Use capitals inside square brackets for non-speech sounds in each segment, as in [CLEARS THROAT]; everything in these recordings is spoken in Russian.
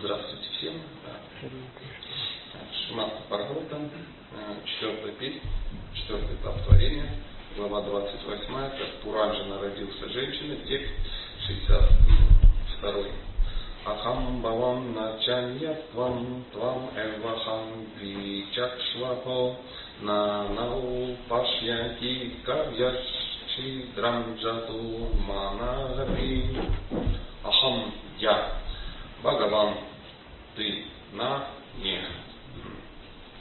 Здравствуйте всем. Шимата Парготам, четвертая песня, четвертый этап творения, глава 28, как Пуранджина родился женщина, текст 62. Ахам Бавам Начаньятвам Твам Эвахам Вичакшвапо Нанау Пашьяти Кавьяшчи Драмджату Манагапи Ахам Я Бхагаван Ты на не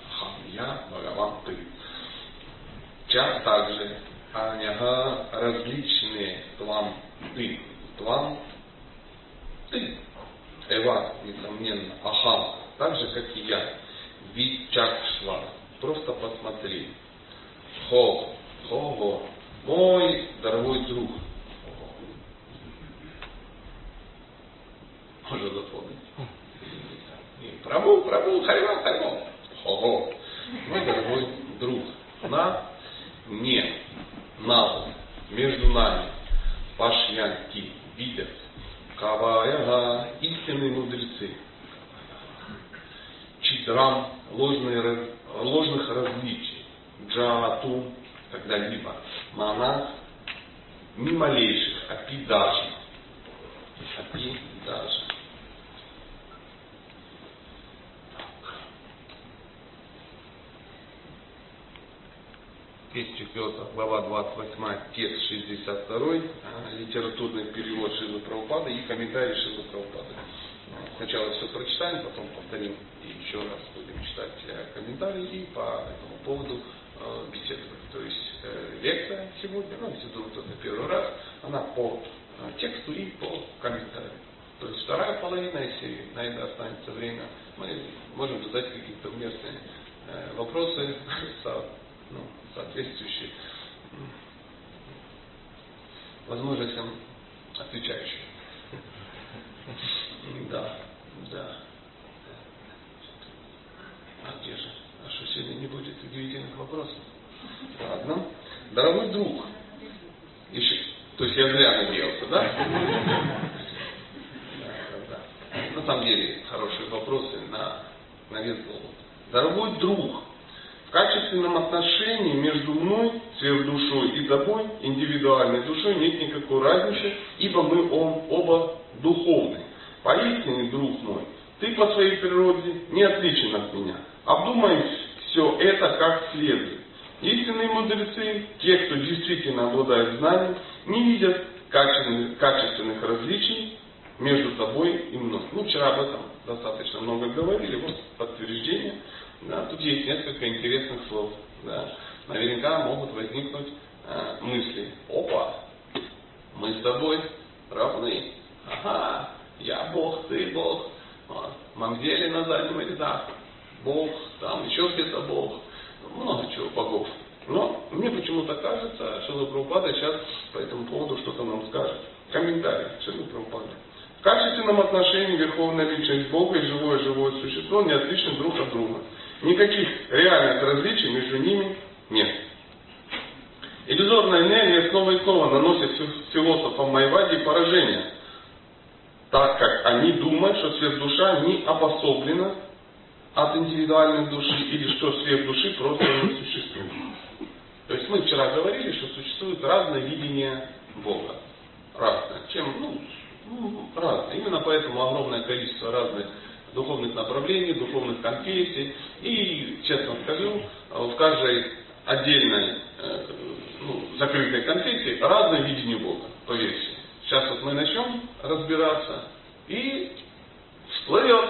Ахам Я Бхагаван Ты Ча также Аняга различные Твам Ты Твам Ты Эва, несомненно, Ахам, так же, как и я. Вичакшва. Просто посмотри. Хо, хо, мой дорогой друг. Можно запомнить. Прабу, прабу, харьвам, харьвам. Хо, мой дорогой друг. На, не, на, между нами. Пашьянки, видят Кавая, истинные мудрецы. Читрам, ложные, ложных различий. Джату, когда-либо. Мана, ни малейших, апи даже. 4, глава 28, текст 62, а, литературный перевод Шилы Правопада и комментарий Шилы Правопада. Сначала все прочитаем, потом повторим и еще раз будем читать э, комментарии и по этому поводу э, беседовать. То есть э, лекция сегодня, ну, если вдруг это первый раз, она по тексту и по комментарию. То есть вторая половина, если на это останется время, мы можем задать какие-то уместные вопросы [LAUGHS] ну, соответствующие возможностям отвечающих. [LAUGHS] Да, да. А где же? А что сегодня не будет удивительных вопросов? Ладно. Дорогой друг, еще, то есть я зря надеялся, [LAUGHS] да? Да. На самом деле, хорошие вопросы на, на вес. Дорогой друг, в качественном отношении между мной, сверхдушой и тобой, индивидуальной душой, нет никакой разницы, ибо мы оба духовны. Поистине, друг мой, ты по своей природе не отличен от меня. Обдумай все это как следует. Истинные мудрецы, те, кто действительно обладает знанием, не видят качественных, качественных различий между тобой и мной. Ну, вчера об этом достаточно много говорили, вот подтверждение. Да, тут есть несколько интересных слов. Да. Наверняка могут возникнуть э, мысли. Опа, мы с тобой равны. Ага, я Бог, ты Бог. Вот. Мамзели на заднем рядах. Бог, там еще где-то Бог. Много чего богов. Но мне почему-то кажется, что Прабхупада сейчас по этому поводу что-то нам скажет. Комментарий Шила Прабхупада. В качественном отношении Верховная Личность Бога и живое живое существо не отличны друг от друга. Никаких реальных различий между ними нет. Иллюзорная энергия снова и снова наносит философам Майвади поражение, так как они думают, что сверхдуша не обособлена от индивидуальной души или что сверхдуши просто не существует. То есть мы вчера говорили, что существует разное видение Бога. Разное. Чем, ну, ну разное. Именно поэтому огромное количество разных духовных направлений, духовных конфессий. И, честно скажу, в каждой отдельной э, ну, закрытой конфессии разное видение Бога, поверьте. Сейчас вот мы начнем разбираться и всплывет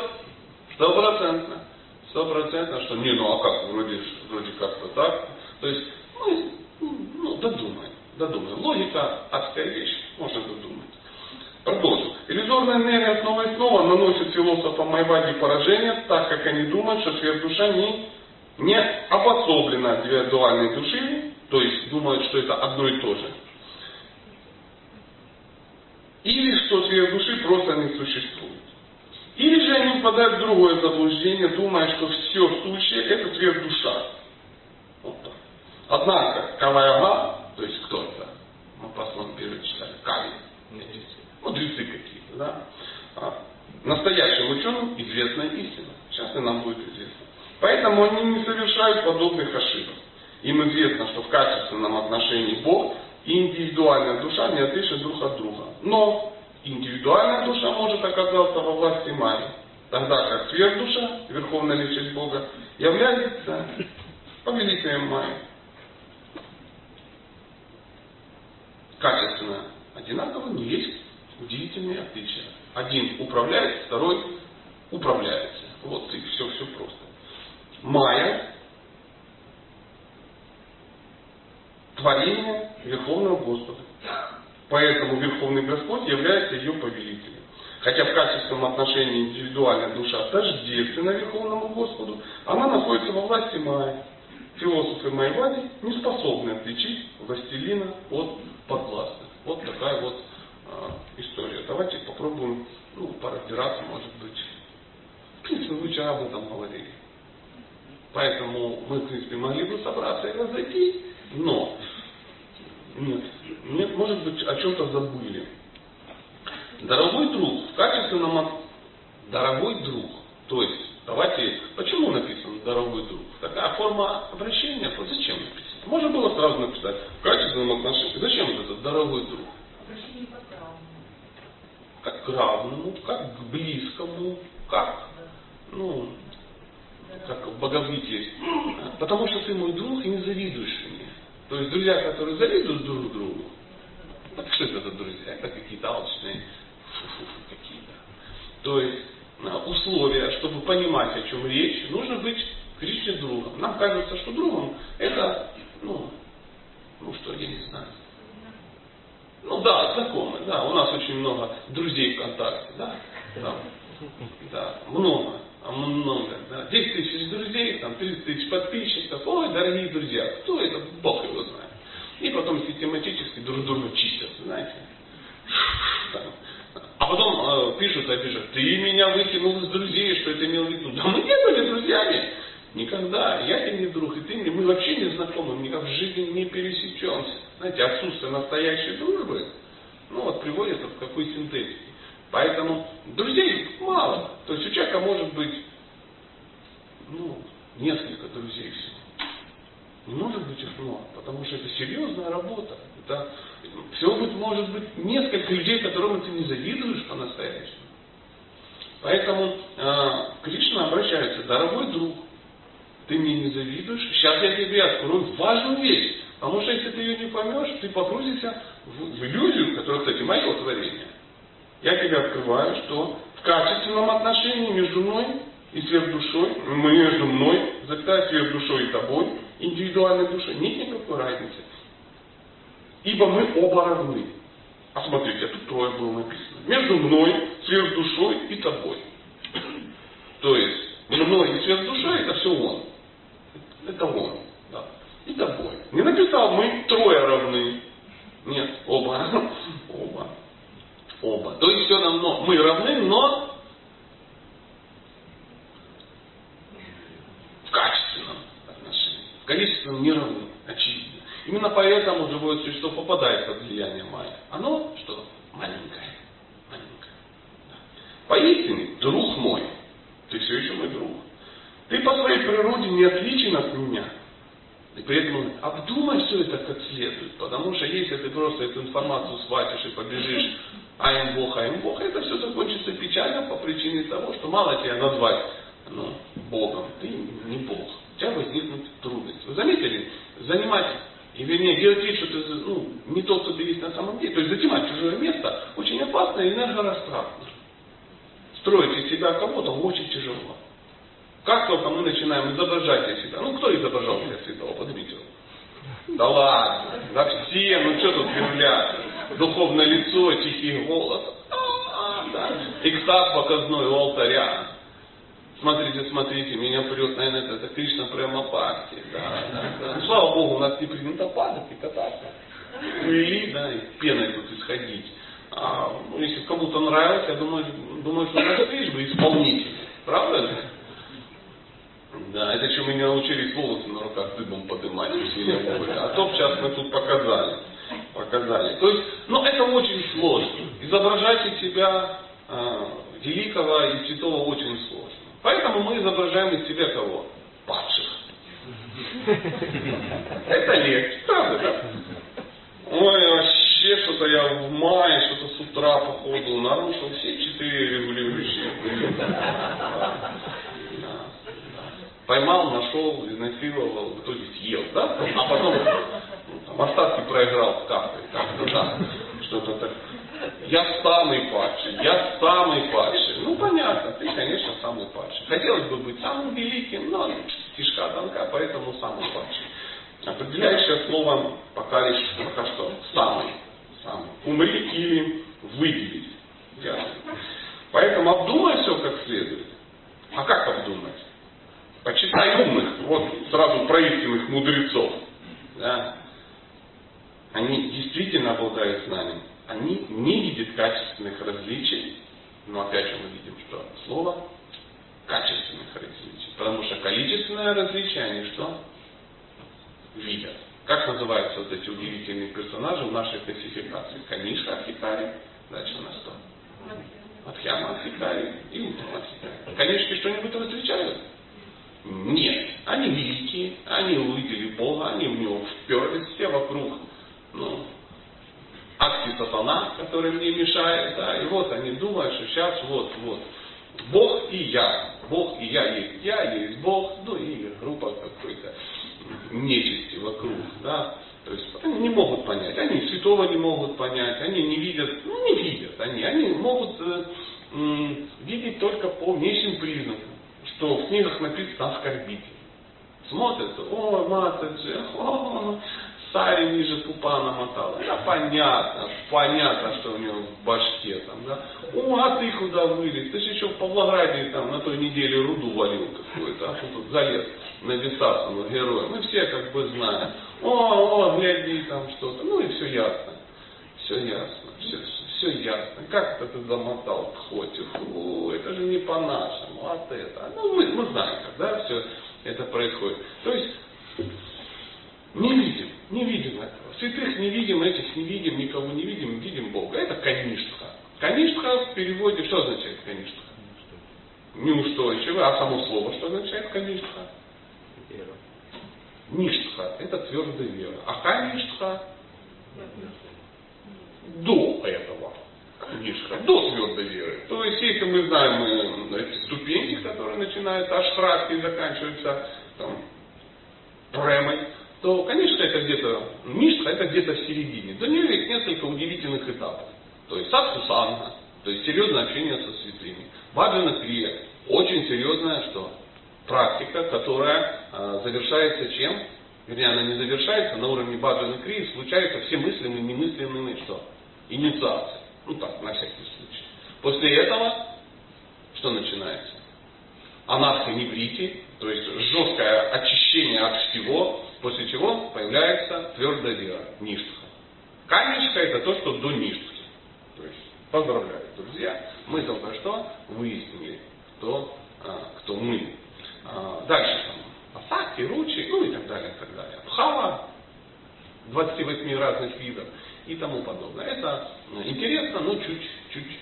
стопроцентно. Стопроцентно, что не, ну а как, вроде, вроде как-то так. То есть, ну, ну додумай, додумай. Логика адская вещь, можно додумать. Продолжим. Иллюзорная энергия снова и снова наносит философам Майвади поражение, так как они думают, что сверхдуша не, не обособлена от индивидуальной души, то есть думают, что это одно и то же. Или что сверхдуши просто не существует. Или же они впадают в другое заблуждение, думая, что все сущее это сверхдуша. Вот так. Однако, Каваяга, то есть кто это? Мы послом первый читали. Кали. Мудрецы какие-то, да? А, настоящим ученым известна истина. Сейчас и нам будет известно. Поэтому они не совершают подобных ошибок. Им известно, что в качественном отношении Бог и индивидуальная душа не отличны друг от друга. Но индивидуальная душа может оказаться во власти Майи, тогда как сверхдуша, верховная личность Бога, является повелителем Майи. Качественно одинаково, но есть удивительные отличия. Один управляет, второй управляется. Вот и все, все просто. Майя творение Верховного Господа. Поэтому Верховный Господь является ее повелителем. Хотя в качественном отношении индивидуальная душа тождественна Верховному Господу, она находится во власти Майи. Философы Майвади не способны отличить властелина от подвластных. Вот такая вот э, история. Давайте попробуем ну, поразбираться, может быть. В принципе, вы вчера об этом говорили. Поэтому мы, в принципе, могли бы собраться и разойти, но нет, нет, может быть, о чем-то забыли. Дорогой друг, в качественном дорогой друг, то есть, давайте, почему написано дорогой друг? Такая форма обращения, зачем написано? Можно было сразу написать в качественном отношении. Зачем этот дорогой друг? Обращение как к равному. Как к равному, как к близкому, как, ну, как в есть. Потому что ты мой друг и не завидуешь мне. То есть друзья, которые завидуют друг другу, это что это за друзья? Это какие-то алчные какие-то. То есть условия, чтобы понимать, о чем речь, нужно быть Кришне другом. Нам кажется, что другом это, ну, ну что, я не знаю. Ну да, знакомые, да. У нас очень много друзей ВКонтакте, да. Да, да много много, да, 10 тысяч друзей, там 30 тысяч подписчиков, ой, дорогие друзья, кто это, Бог его знает. И потом систематически друг друга чистят, знаете. Там. А потом э, пишут, а пишут, ты меня выкинул из друзей, что это имел в виду. Да мы не были друзьями. Никогда. Я тебе не друг, и ты мне. Мы вообще не знакомы, мы никак в жизни не пересечемся. Знаете, отсутствие настоящей дружбы, ну вот приводит вот к какой синтетике. Поэтому друзей мало. То есть у человека может быть ну, несколько друзей всего. Не может быть их много, потому что это серьезная работа. Это всего быть, может быть несколько людей, которым ты не завидуешь по-настоящему. Поэтому э, Кришна обращается, дорогой друг, ты мне не завидуешь, сейчас я тебе открою важную вещь. Потому что если ты ее не поймешь, ты погрузишься в, в иллюзию, которая, кстати, мое творение я тебе открываю, что в качественном отношении между мной и сверхдушой, между мной, запятая сверхдушой и тобой, индивидуальной душой, нет никакой разницы. Ибо мы оба равны. А смотрите, тут трое было написано. Между мной, сверхдушой и тобой. То есть, мной и сверхдушой это все он. Это он. Да. И тобой. Не написал, мы трое равны. Нет, оба. [LAUGHS] Оба оба. То есть все равно мы равны, но в качественном отношении. В количественном не равны, очевидно. Именно поэтому живое существо попадает под влияние Майя. Оно что? Маленькое. Маленькое. Да. Поистине, друг мой, ты все еще мой друг. Ты по своей природе не отличен от меня. И при этом обдумай все это как следует, потому что если ты просто эту информацию схватишь и побежишь, а им Бог, а им Бог, это все закончится печально по причине того, что мало тебя назвать ну, Богом, ты не Бог. У тебя возникнут трудности. Вы заметили? Занимать, и вернее, делать вид, что ты ну, не тот, кто ты есть на самом деле. То есть занимать чужое место очень опасно и энергорастратно. Строить из себя кого-то очень тяжело. Как только мы начинаем изображать из себя, ну кто изображал себя святого, поднимите Да ладно, да все, ну что тут кривляться. Духовное лицо, тихий голос. Да. Экстаз показной у алтаря. Смотрите, смотрите, меня прет, наверное, это, это Кришна прямо партия. Да, да, да. Ну, слава Богу, у нас не принято падать и кататься. Или, да, и пеной тут исходить. А, ну, если кому-то нравится, я думаю, думаю, что у нас есть бы исполнитель. Правда? Да, это что мы не научились волосы на руках дыбом поднимать усилия воли. А то сейчас мы тут показали. Показали. То есть, ну это очень сложно. Изображать из себя э, великого и святого очень сложно. Поэтому мы изображаем из себя кого? Падших. Это легче, правда, да? Ой, вообще что-то я в мае, что-то с утра походу нарушил все четыре регулирующие. Поймал, нашел, изнасиловал, в итоге съел, да? А потом ну, там, остатки проиграл в карты. Как-то да. Что-то так. Я самый падший, я самый падший. Ну понятно, ты, конечно, самый падший. Хотелось бы быть самым великим, но стишка тонка, поэтому самый падший. Определяющее слово пока лишь пока что самый. самый. Умри или выделить. Ясно. Поэтому обдумай все как следует. А как обдумать? Почитай умных, вот сразу про истинных мудрецов. Да? Они действительно обладают знанием. Они не видят качественных различий, но опять же мы видим, что слово качественных различий. Потому что количественное различие они что? Видят. Как называются вот эти удивительные персонажи в нашей классификации? Канишка Хикари. Дальше у нас что? Мадхьяма Хикари и Утама Хикари. Канишки что-нибудь различают? Нет. Они великие, они увидели Бога, они в него вперлись, все вокруг. Ну, акции сатана, который мне мешает, да, и вот они думают, что сейчас вот, вот, Бог и я, Бог и я есть, я есть Бог, ну и группа какой-то нечисти вокруг, да, то есть они не могут понять, они святого не могут понять, они не видят, ну не видят они, они могут э, э, видеть только по внешним признакам, что в книгах написано оскорбитель. Смотрят, о, маточка, о, сари ниже пупа намотала. Да понятно, понятно, что у него в башке там, да. О, а ты куда вылез? Ты же еще в Павлограде там на той неделе руду валил какую-то, а тут залез на Висасану героя. Мы все как бы знаем. О, о, гляди там что-то. Ну и все ясно. Все ясно. Все, все ясно. Как это ты замотал в хоте? Фу, это же не по-нашему. А это. Ну, мы, мы знаем, когда все это происходит. То есть, не видим, не видим этого. Святых не видим, этих не видим, никого не видим, видим Бога. Это каништха. Каништха в переводе, что означает каништха? Неустойчивый, а само слово что означает каништха? Вера. Ништха – это твердая вера. А каништха – до этого. Ништха, до твердой веры. То есть, если мы знаем э, эти ступеньки, которые начинаются ашрат и заканчиваются там, премой, то, конечно, это где-то, Мишка это где-то в середине. До нее есть несколько удивительных этапов. То есть садхусанга, то есть серьезное общение со святыми. Баджана крия, очень серьезная что? Практика, которая э, завершается чем? Вернее, она не завершается, на уровне баджана крии случаются все мысленные и немысленные что? Инициации. Ну так, на всякий случай. После этого что начинается? Анарха неврити, то есть жесткое очищение от всего, После чего появляется твердая вера, ништха. Камешка это то, что до ништхи. То есть, поздравляю, друзья, мы только что выяснили, кто, а, кто мы. А, дальше там асаки, ручи, ну и так далее, и так далее. Бхава, 28 разных видов и тому подобное. Это интересно, но чуть, чуть,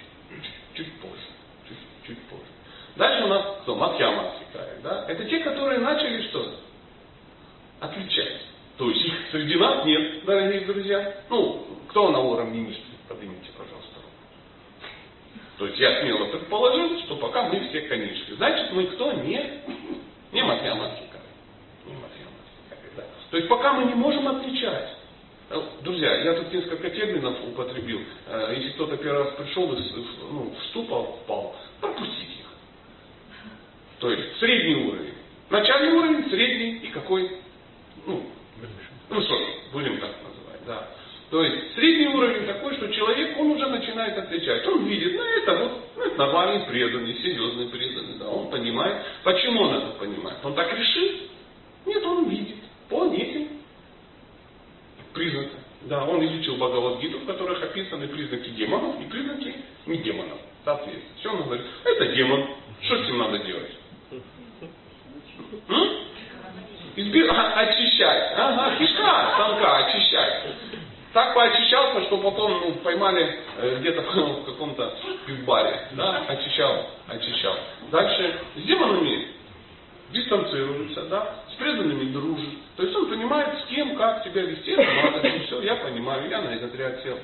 чуть, позже. Чуть, чуть позже. Дальше у нас кто? Мадхьяма да? Это те, которые начали что? отличать. То есть их среди нас нет, дорогие друзья. Ну, кто на уровне ниже? Поднимите, пожалуйста, руку. То есть я смело предположил, что пока мы все конечки. Значит, мы кто? Не, не математика. Не математика. Да. То есть пока мы не можем отличать. Э, друзья, я тут несколько терминов употребил. Э, если кто-то первый раз пришел и ну, в впал, пропустите их. То есть средний уровень. Начальный уровень, средний и какой? ну, высокий, будем так называть, да. То есть средний уровень такой, что человек, он уже начинает отличать. Он видит, ну это вот, ну, это нормальный преданный, серьезный преданный, да, он понимает. Почему он это понимает? Он так решил? Нет, он видит по признакам. Да, он изучил Бхагавадгиту, в которых описаны признаки демонов и признаки не демонов. Соответственно. Все он говорит, это демон, что с ним надо делать? Изби... очищать. Ага, кишка тонка, очищать. Так поочищался, что потом ну, поймали э, где-то [LAUGHS] в каком-то пивбаре, да, очищал, очищал. Дальше с демонами дистанцируется, да, с преданными дружит. То есть он понимает, с кем, как себя вести, это и все, я понимаю, я на сел.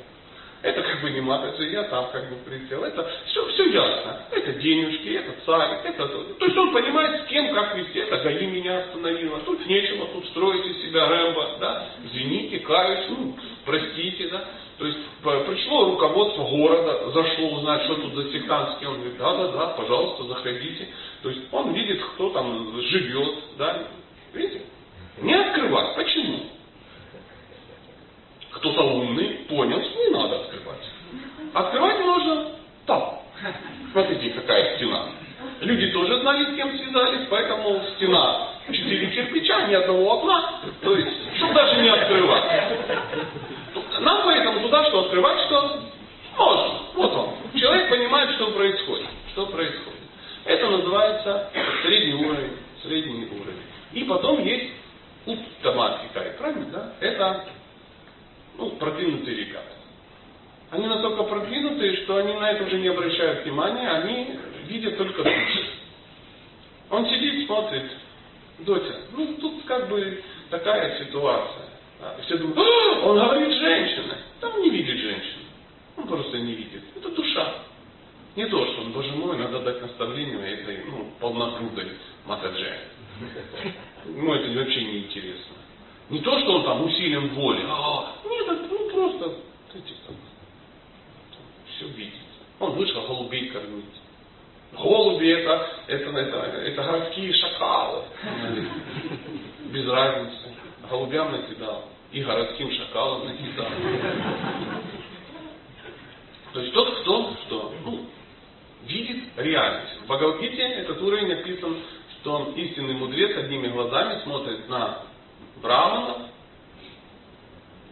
Это как бы не матрица, я там как бы присел. Это все, все ясно. Это денежки, это царь, это... То есть он понимает, с кем, как вести. Это ГАИ меня остановило. Тут нечего, тут строить из себя Рэмбо. Да? Извините, каюсь, ну, простите. Да? То есть пришло руководство города, зашло узнать, что тут за сектантский. Он говорит, да-да-да, пожалуйста, заходите. То есть он видит, кто там живет. Да? Видите? Не открывать. Почему? кто-то умный понял, не надо открывать. Открывать нужно там. Смотрите, какая стена. Люди тоже знали, с кем связались, поэтому стена четыре кирпича, ни одного окна. То есть, чтобы даже не открывать. Нам поэтому туда что открывать, что можно. Вот он. Человек понимает, что происходит. Что происходит. Это называется средний уровень. Средний уровень. И потом есть уттама правильно, да? Это ну, продвинутые ребята. Они настолько продвинутые, что они на это уже не обращают внимания, они видят только души. Он сидит, смотрит, Дотя, ну тут как бы такая ситуация. Да, все думают, а, он говорит женщина. Там не видит женщину. Он просто не видит. Это душа. Не то, что он, боже мой, надо дать наставление этой ну, полногрудой Матаджи. Ну, это вообще не интересно. Не то, что он там усилием воли. А, нет, ну просто эти, там, все видит. Он вышел голубей кормить. Голуби это, это, это, это городские шакалы. Без разницы. Голубям накидал. И городским шакалам накидал. То есть тот, кто что? Ну, видит реальность. В Бхагавадгите этот уровень описан, что он истинный мудрец одними глазами смотрит на браманов,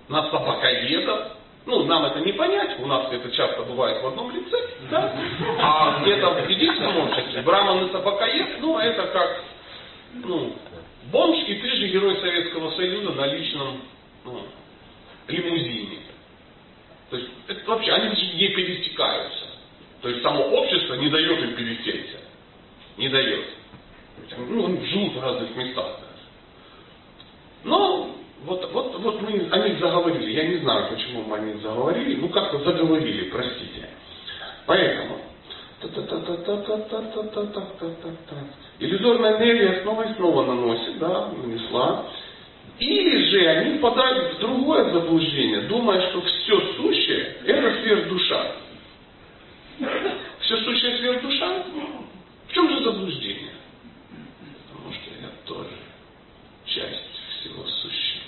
на собакоедов. Ну, нам это не понять, у нас это часто бывает в одном лице, да? А где-то в ведическом обществе браман и собакоед, ну, это как, ну, бомж и ты же герой Советского Союза на личном ну, лимузине. То есть, это вообще, они же не перестекаются. То есть, само общество не дает им пересечься. Не дает. Ну, они живут в разных местах. Но вот, вот, вот мы о них заговорили. Я не знаю, почему мы о них заговорили. Ну, как-то заговорили, простите. Поэтому. Иллюзорная энергия снова и снова наносит, да, нанесла. Или же они впадают в другое заблуждение, думая, что все сущее – это сверхдуша. Все сущее сверхдуша? В чем же заблуждение? Потому что я тоже часть всего сущего.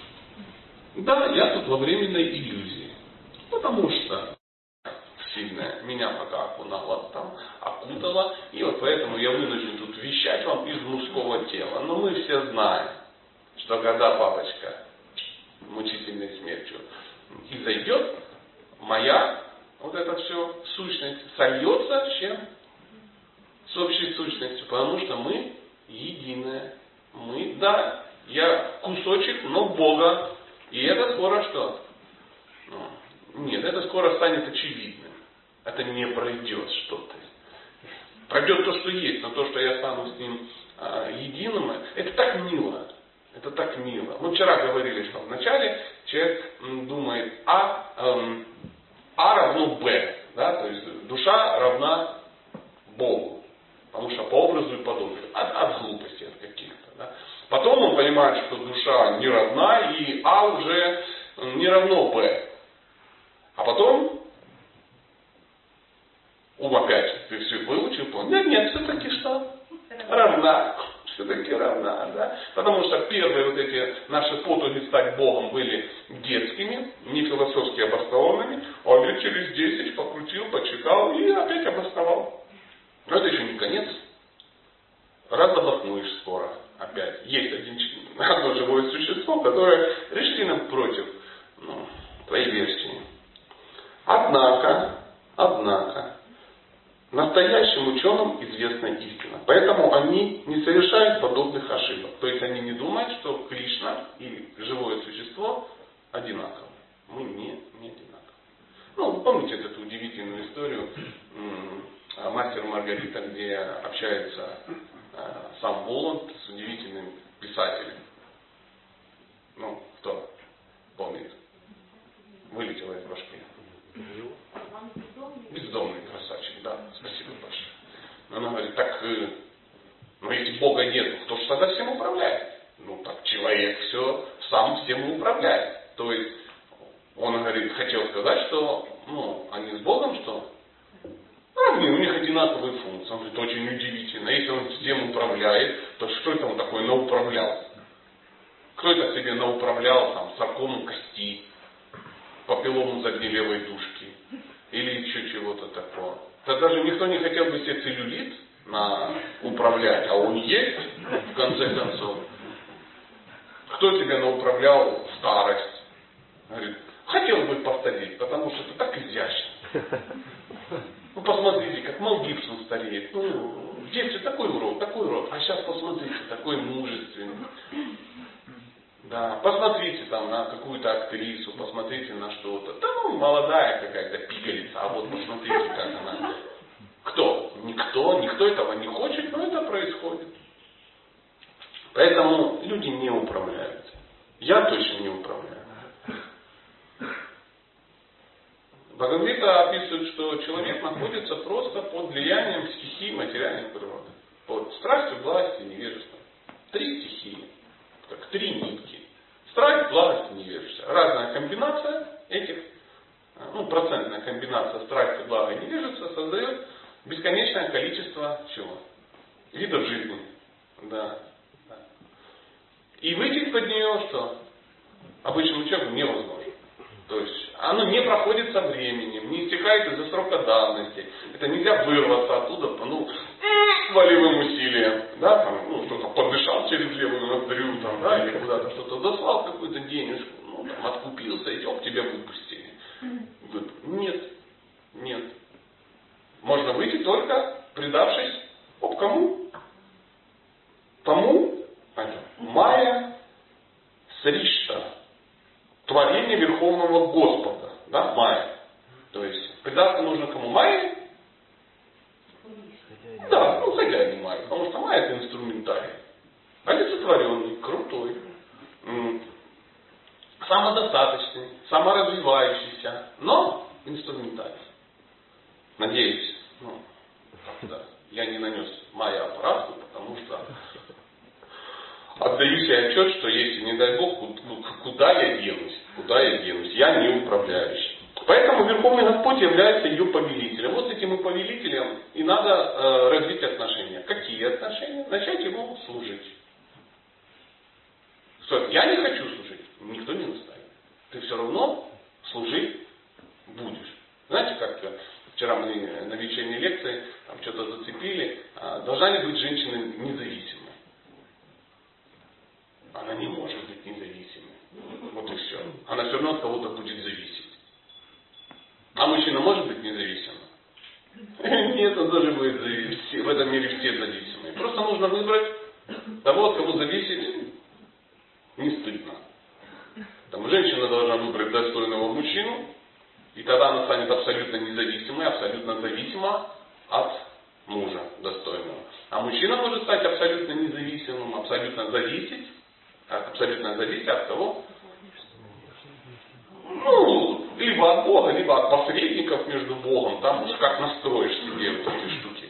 Да, я тут во временной иллюзии. Потому что сильная меня пока окунала там, окутала, и вот поэтому я вынужден тут вещать вам из мужского тела. Но мы все знаем, что когда папочка мучительной смертью и зайдет, моя вот это все сущность сольется с чем? С общей сущностью, потому что мы единое. Мы, да, я кусочек, но Бога. И это скоро что? Ну, нет, это скоро станет очевидным. Это не пройдет что-то. Пройдет то, что есть, но то, что я стану с ним а, единым, это так мило. Это так мило. Мы вчера говорили, что вначале человек думает А, эм, а равно Б. Да? То есть душа равна Богу. Потому что по образу и подобию. От, от глупости, от каких-то. Да? Потом он понимает, что душа не равна, и А уже не равно Б. А потом ум опять ты все выучил, понял, нет, нет, все-таки что? Равна. Все-таки равна, да? Потому что первые вот эти наши потуги стать Богом были детскими, не философски обоснованными, а лет через 10 покрутил, почитал и опять обосновал. Но это еще не конец. Раз обоснуешь скоро опять, есть один, одно живое существо, которое решительно против ну, твоей версии. Однако, однако, настоящим ученым известна истина. Поэтому они не совершают подобных ошибок. То есть они не думают, что Кришна и живое существо одинаковы. Мы не, не одинаковы. Ну, помните эту удивительную историю мастер Маргарита, где общается э, сам Воланд с удивительным писателем. Ну, кто помнит? Вылетело из башки. Бездомный красавчик, да, спасибо большое. Она говорит, так, э, но если Бога нет, кто же тогда всем управляет? Ну так человек все сам всем управляет. То есть он говорит, хотел сказать, что ну, они с Богом что? Равны, у них одинаковые функции. Он говорит, очень удивительно. Если он всем управляет, то что это он такое науправлял? Кто это себе науправлял там саркому кости, папиллому задней левой душки или еще чего-то такого? Тогда же никто не хотел бы себе целлюлит на управлять, а он есть в конце концов. Кто тебя науправлял в старость? Говорит, хотел бы повторить, потому что это так изящно. Ну, посмотрите, как Мел Гибсон стареет. Ну, в детстве такой урод, такой урод. А сейчас посмотрите, такой мужественный. Да, посмотрите там на какую-то актрису, посмотрите на что-то. Да ну, молодая какая-то пигалица, а вот посмотрите, как она. Кто? Никто, никто этого не хочет, но это происходит. Поэтому люди не управляют. Я точно не управляю. Бхагавита описывает, что человек находится просто под влиянием стихии материальной природы. Под страстью, властью, невежеством. Три стихии. Как три нитки. Страсть, власть, невежество. Разная комбинация этих, ну, процентная комбинация страсти, блага и невежества создает бесконечное количество чего? Видов жизни. Да. И выйти под нее что? Обычному человеку невозможно. То есть оно не проходит со временем, не истекает из-за срока давности. Это нельзя вырваться оттуда, ну, волевым усилием, да, там, ну, что-то подышал через левую ноздрю, там, да, или куда-то что-то дослал какую-то денежку, ну, там, откупился, и оп, тебя выпустили. Нет, нет. Можно выйти только предавшись, оп, кому? Тому, Майя Сришта, творение Верховного Господа, да, Майя. То есть предаться нужно кому? Майе? Да, ну хозяин Майя, потому что Майя это инструментарий. Олицетворенный, крутой, самодостаточный, саморазвивающийся, но инструментарий. Надеюсь, ну, да, я не нанес Майя аппарату, потому что отдаю себе отчет, что если, не дай Бог, куда я денусь, куда я денусь, я не управляющий. Поэтому Верховный Господь является ее повелителем. Вот с этим и повелителем и надо э, развить отношения. Какие отношения? Начать ему служить. Что, я не хочу служить, никто не наставит. Ты все равно служить будешь. Знаете, как вчера мы на вечерней лекции там что-то зацепили, а, должна ли быть женщина независимой? Она не может быть независимой. Вот и все. Она все равно от кого-то будет зависеть. А мужчина может быть независимым? [LAUGHS] Нет, он тоже будет зависеть. В этом мире все зависимые. Просто нужно выбрать того, от кого зависеть не стыдно. Там женщина должна выбрать достойного мужчину, и тогда она станет абсолютно независимой, абсолютно зависима от мужа достойного. А мужчина может стать абсолютно независимым, абсолютно зависеть абсолютно зависит от того, ну, либо от Бога, либо от посредников между Богом, там уж как настроишь себе вот эти штуки.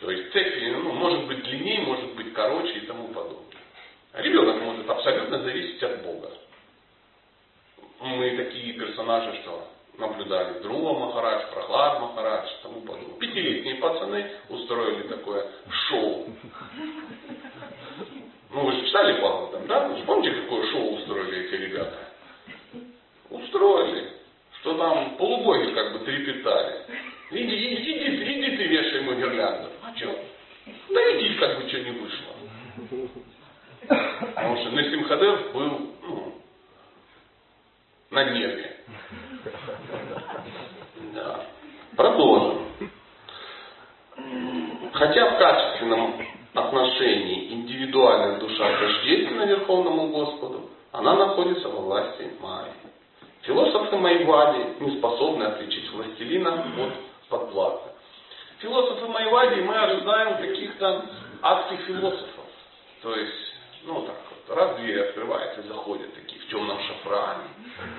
То есть цепи, ну, может быть длиннее, может быть короче и тому подобное. Ребенок может абсолютно зависеть от Бога. Мы такие персонажи, что наблюдали Друва Махарадж, Прохлад Махарадж и тому подобное. Пятилетние пацаны устроили такое шоу ну, вы же читали там, да? Вы же помните, какое шоу устроили эти ребята? Устроили. Что там полубоги как бы трепетали. Иди, иди, иди, иди ты вешай ему гирлянду. А что? Да иди, как бы что не вышло. Потому что Насим Хадев был ну, на нерве. Да. Продолжим. Хотя в качественном отношении индивидуальная душа тождественна Верховному Господу, она находится во власти Майи. Философы Майвади не способны отличить властелина от подплаты. Философы Майвади мы ожидаем каких-то адских философов. То есть, ну так раз дверь открывается заходят такие в темном шафране,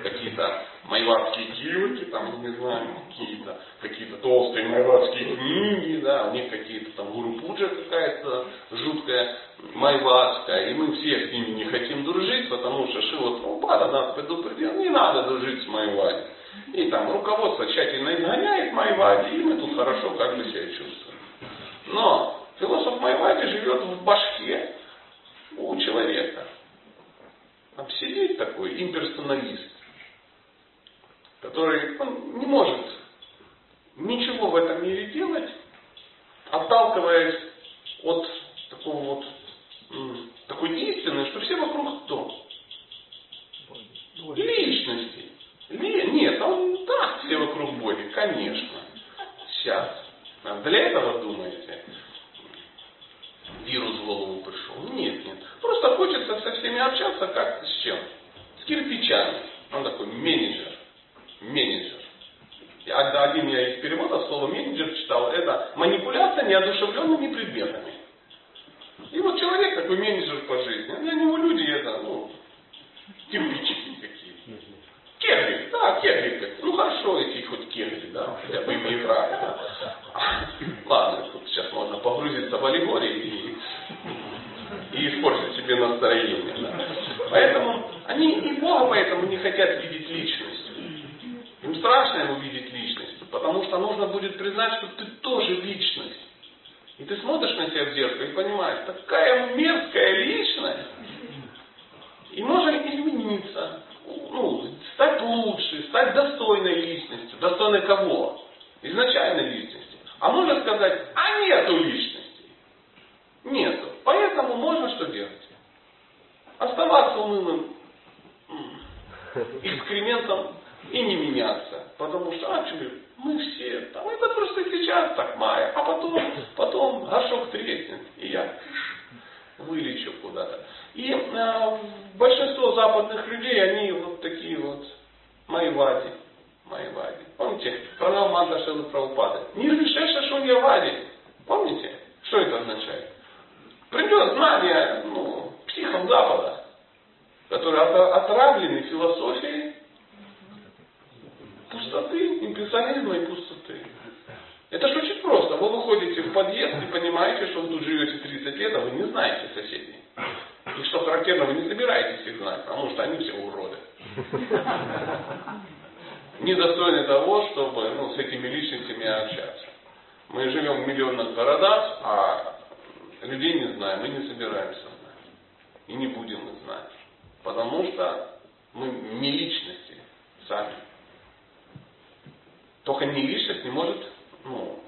какие-то майватские кирки, там, не знаю, какие-то какие-то толстые майватские книги, да, у них какие-то там гуру пуджа какая-то жуткая майватская, и мы все с ними не хотим дружить, потому что Шива Прабхупада нас предупредил, не надо дружить с майвади. И там руководство тщательно изгоняет майвади, и мы тут хорошо как бы себя чувствуем. Но философ майвади живет в башке у человека. Сидит такой имперсоналист, который он не может ничего в этом мире делать, отталкиваясь от такого вот такой истины, что все вокруг кто? Личности. Нет, он так все вокруг Боги, конечно. Сейчас. А для этого думаете? Вирус в голову пришел. Нет. Просто хочется со всеми общаться, как с чем? С кирпичами. Он такой менеджер. Менеджер. Один я из перевода слово менеджер читал. Это манипуляция неодушевленными предметами. И вот человек такой менеджер по жизни. Для него люди это, ну, кирпичики какие-то. Кегли, да, кегли. Ну хорошо, эти хоть кегли, да, хотя бы ими играют. Да. Ладно, тут сейчас можно погрузиться в аллегории и, и испортить себе настроение. Да. Поэтому они и Бога поэтому не хотят видеть личностью. Им страшно его видеть личностью, потому что нужно будет признать, что ты тоже личность. И ты смотришь на себя в зеркало и понимаешь, такая мерзкая личность. И можно измениться, ну, стать лучше, стать достойной личностью. Достойной кого? Изначальной личности. А можно сказать, а нету личности. Нету. Поэтому можно что делать? Оставаться унылым экскрементом и не меняться. Потому что, а что, мы все, там, это просто сейчас так, мая, а потом, потом горшок треснет, и я вылечу куда-то. И э, большинство западных людей, они вот такие вот майвади. Майвади. Помните, пранал манта Шилы Прабхупады. Нирвишеша Шуньявади. Помните, что это означает? Придет знание ну, психом Запада, которые отравлены философией пустоты, импрессионизма и пустоты. Это же очень просто. Вы выходите в подъезд и понимаете, что вы тут живете 30 лет, а вы не знаете соседей. И что характерно, вы не собираетесь их знать, потому что они все уроды. Недостойны того, чтобы ну, с этими личностями общаться. Мы живем в миллионных городах, а людей не знаем, мы не собираемся знать. И не будем их знать. Потому что мы не личности сами. Только не личность не может ну,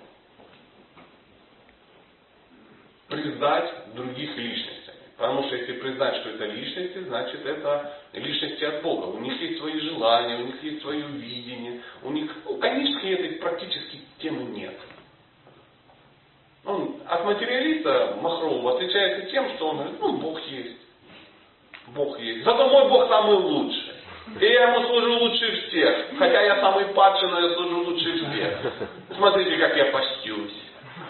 признать других личностями. Потому что если признать, что это личности, значит это личности от Бога. У них есть свои желания, у них есть свое видение. У них, ну, конечно, этой практически темы нет. Он от материалиста Махрового отличается тем, что он говорит, ну, Бог есть. Бог есть. Зато мой Бог самый лучший. И я ему служу лучше всех. Хотя я самый падший, но я служу лучше всех. Смотрите, как я постюсь.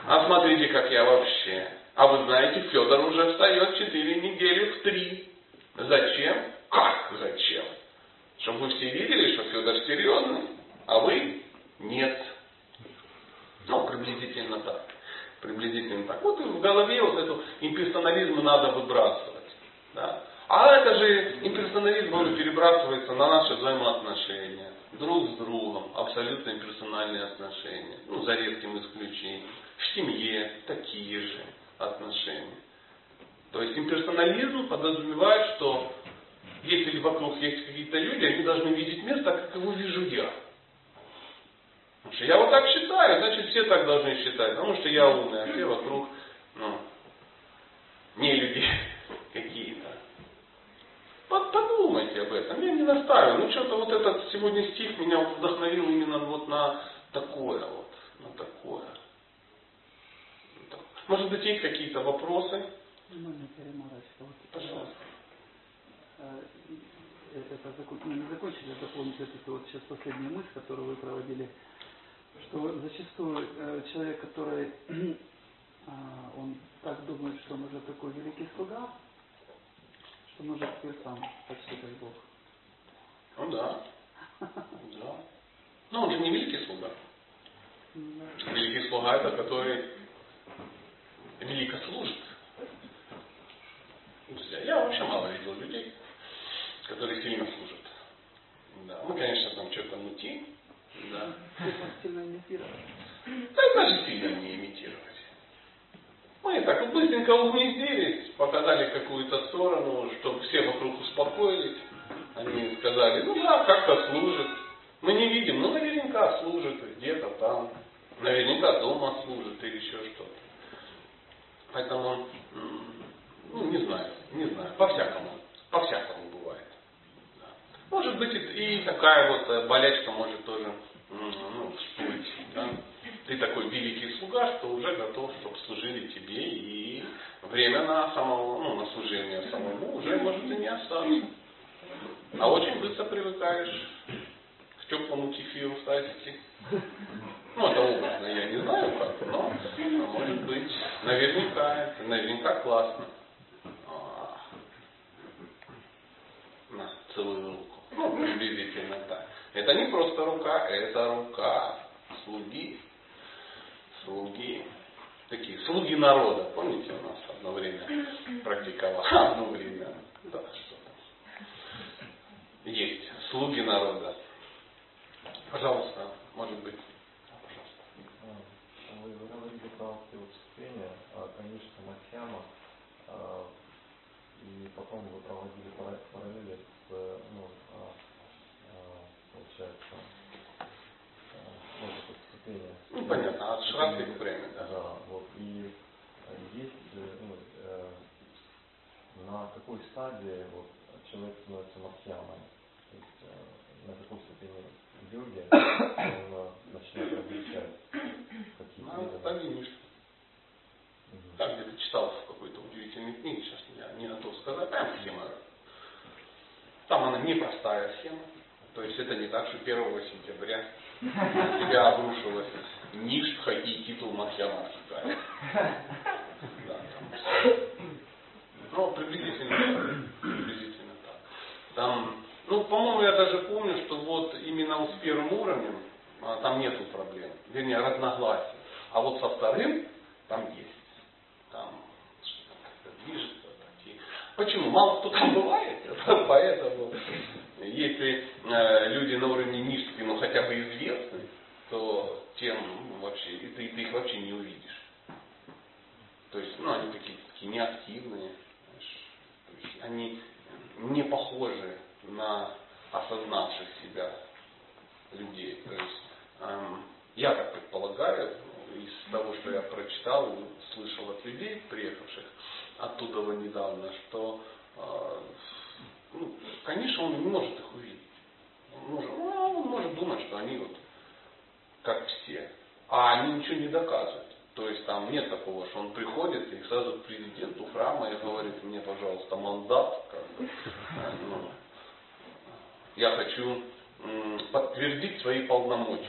А смотрите, как я вообще. А вы знаете, Федор уже встает четыре недели в три. Зачем? Как зачем? Чтобы вы все видели, что Федор серьезный, а вы нет. Ну, приблизительно так. Приблизительно так. Вот в голове вот эту имперсонализм надо выбрасывать. Да? А это же имперсонализм, он перебрасывается на наши взаимоотношения. Друг с другом. Абсолютно имперсональные отношения. Ну, за редким исключением. В семье такие же отношения. То есть имперсонализм подразумевает, что если вокруг есть какие-то люди, они должны видеть так, как его вижу я. Потому что я вот так считаю, значит все так должны считать, потому что я умный, а все вокруг, ну, не люди [LAUGHS] какие-то. Подумайте об этом. Я не настаиваю. Ну что-то вот этот сегодня стих меня вдохновил именно вот на такое вот, на такое. Может быть, есть какие-то вопросы? Можно. Пожалуйста. Э, э, это ну, не закончить, а дополнить эту вот сейчас последнюю мысль, которую вы проводили, что зачастую э, человек, который [CLEARS THROAT] а, он так думает, что он уже такой великий слуга, что может теперь сам почти как Бог. Ну да. Да. Ну он же не великий слуга. Да. Великий слуга это который велико служит. Я вообще мало видел людей, которые сильно служат. Да. Мы, конечно, там что-то мутим. Да. Сильно имитировать. Да даже сильно не имитировать. Мы так быстренько угнездились, показали какую-то сторону, чтобы все вокруг успокоились. Они сказали, ну да, как-то служит. Мы не видим, но наверняка служит где-то там. Наверняка дома служит или еще что-то. Поэтому, ну, не знаю, не знаю, по-всякому, по-всякому бывает. Да. Может быть и такая вот э, болячка может тоже ну, всплыть. Да? Ты такой великий слуга, что уже готов, чтобы служили тебе, и время на самого, ну, на служение самому уже может и не остаться. А очень быстро привыкаешь к теплому кефиру в тазике. Ну, это образно, я не знаю как, но может быть, наверняка, это наверняка классно. А, на целую руку. Ну, приблизительно так. Это не просто рука, это рука слуги. Слуги. Такие слуги народа. Помните, у нас одно время практиковал. [LAUGHS] Одно время. Да, что Есть. Слуги народа. Пожалуйста, может быть. Вы говорили про выступление, конечно, Матьяма, и потом вы проводили параллели с, ну, а, а, получается, ну, это выступление. Ну, понятно, от Шраты к время, да. Да, вот, и есть, ну, э, на какой стадии вот, человек становится Матьямой, то есть э, на какой степени йоги он начинает различать какие-то ну, стадии Ништы. Так где-то читал в какой-то удивительной книге, сейчас я не готов сказать, там схема. Там она непростая схема. То есть это не так, что 1 сентября [LAUGHS] тебя обрушилась Ништха и титул Махьяма Да, там Ну, приблизительно, приблизительно так. Там, ну, по-моему, я даже помню, что вот именно с первым уровнем а, там нету проблем. Вернее, разногласий. А вот со вторым там есть там что-то как-то движется. Такие. Почему? Мало кто там бывает, [LAUGHS] поэтому если э, люди на уровне низкий, но хотя бы известны, то тем ну, вообще, и ты, ты их вообще не увидишь. То есть, ну, они какие-то такие неактивные, то есть, они не похожи на осознавших себя людей. То есть, эм, я так предполагаю, из того, что я прочитал, слышал от людей, приехавших оттуда недавно, что, э, ну, конечно, он не может их увидеть. Он может, ну, он может думать, что они вот как все. А они ничего не доказывают. То есть там нет такого, что он приходит и сразу к президенту храма и говорит, мне, пожалуйста, мандат. Как бы, ну, я хочу подтвердить свои полномочия.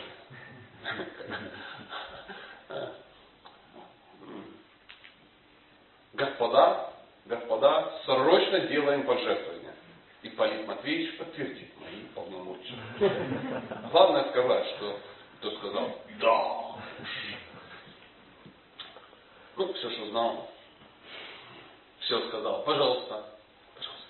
Господа, господа, срочно делаем пожертвования. И Полит Матвеевич подтвердит мои полномочия. Главное сказать, что кто сказал «да». Ну, все, что знал, все сказал. Пожалуйста. Пожалуйста.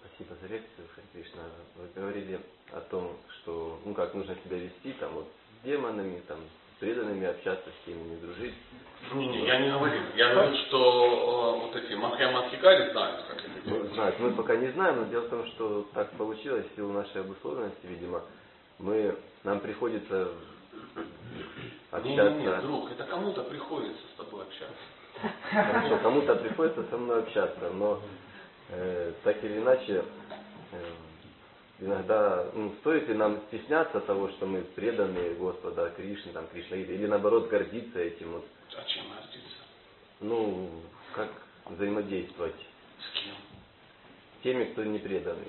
Спасибо за лекцию, Кришна. Вы говорили о том, что, ну, как нужно себя вести, там, вот, с демонами, там, преданными общаться, с кем не дружить. Не, не, я не говорил. Я говорил, что э, вот эти Махьямадхикари знают, как это делать. Ну, знают. Мы пока не знаем, но дело в том, что так получилось в силу нашей обусловленности, видимо. Мы, нам приходится общаться. Не, не, не, друг, это кому-то приходится с тобой общаться. Хорошо, кому-то приходится со мной общаться, но э, так или иначе, э, иногда, ну, стоит ли нам стесняться того, что мы преданы Господа Кришне, там, Кришнаиде, или наоборот гордиться этим вот? А чем гордиться? Ну, как взаимодействовать? С кем? Теми, кто не преданный.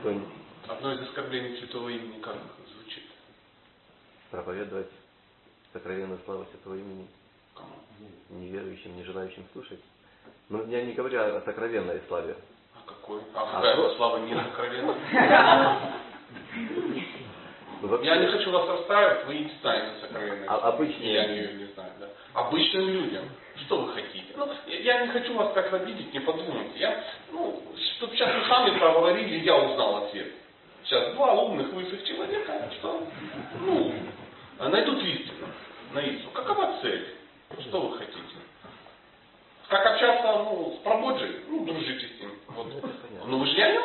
кто Одно из оскорблений святого имени как звучит? проповедовать сокровенную славу святого имени Кому? неверующим, не желающим слушать. Ну, я не говорю о сокровенной славе. А какой? А А слава не? Ну, вообще, Я не хочу вас расстраивать, вы не знаете сокровенной А- обычные- Я не знаю, да. Обычным людям. Что вы хотите? Ну, я, не хочу вас так обидеть, не подумайте. Я, ну, чтобы сейчас вы сами проговорили, я узнал ответ. Сейчас два умных лысых человека, что, ну, найдут истину, на истину. Какова цель? Что вы хотите? Как общаться, ну, с прободжей? Ну, дружите с ним. Вот. Но вы же не о нем?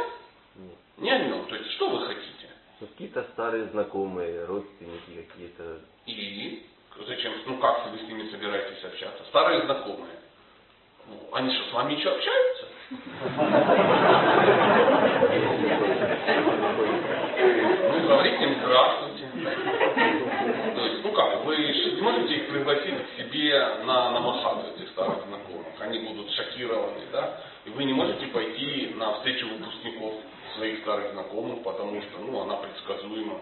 нет. Не о нем. То есть, что вы хотите? Ну, какие-то старые знакомые, родственники какие-то. И зачем? Ну как вы с ними собираетесь общаться? Старые знакомые. Ну, они что, с вами еще общаются? Ну, говорите им здравствуйте. То есть, ну как, вы можете их пригласить к себе на, на Махату, этих старых знакомых. Они будут шокированы, да? И вы не можете пойти на встречу выпускников своих старых знакомых, потому что, ну, она предсказуема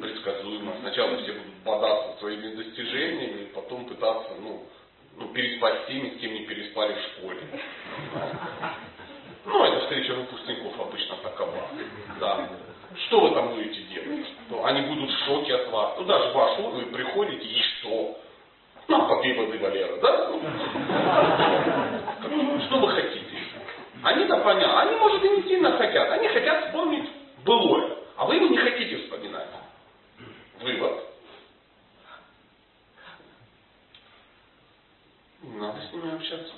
предсказуемо. Сначала все будут бодаться своими достижениями, потом пытаться, ну, ну, переспать с теми, с кем не переспали в школе. Ну, это встреча выпускников обычно такова. Да. Что вы там будете делать? Они будут в шоке от вас. Ну, даже ваш вы приходите, и что? Ну, а попей воды, Валера, да? Ну, Что вы хотите? Они-то понятно. Они, может, и не сильно хотят. Они хотят вспомнить былое. А вы его не хотите вспоминать. Вывод. Не надо с ними общаться.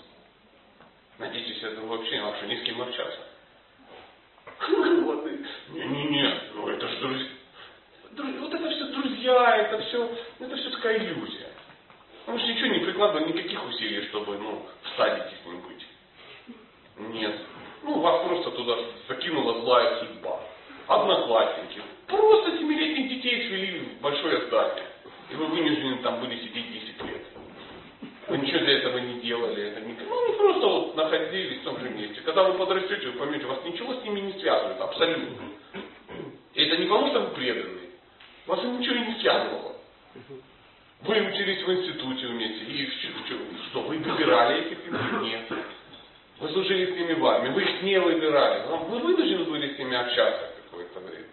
Надейтесь, это вообще не надо, что ни с кем общаться. Вот и- Не-не-не, ну это же друзья. Дру- Вот это все друзья, это все, это все такая иллюзия. Потому что ничего не прикладывали, никаких усилий, чтобы, ну, в садике с ним быть. Нет. Ну, вас просто туда закинула злая судьба. Одноклассники. Просто семилетних детей свели в большое здание. И вы вынуждены там были сидеть 10 лет. Вы ничего для этого не делали. Это не... Ну, они просто вот находились в том же месте. Когда вы подрастете, вы поймете, вас ничего с ними не связывает. Абсолютно. И это не потому, что вы преданные. Вас ничего и не связывало. Вы учились в институте вместе. И в чё- в чё- что, вы выбирали этих людей? Нет. Вы служили с ними в армии, вы их не выбирали. Но Вы вынуждены были с ними общаться какое-то время.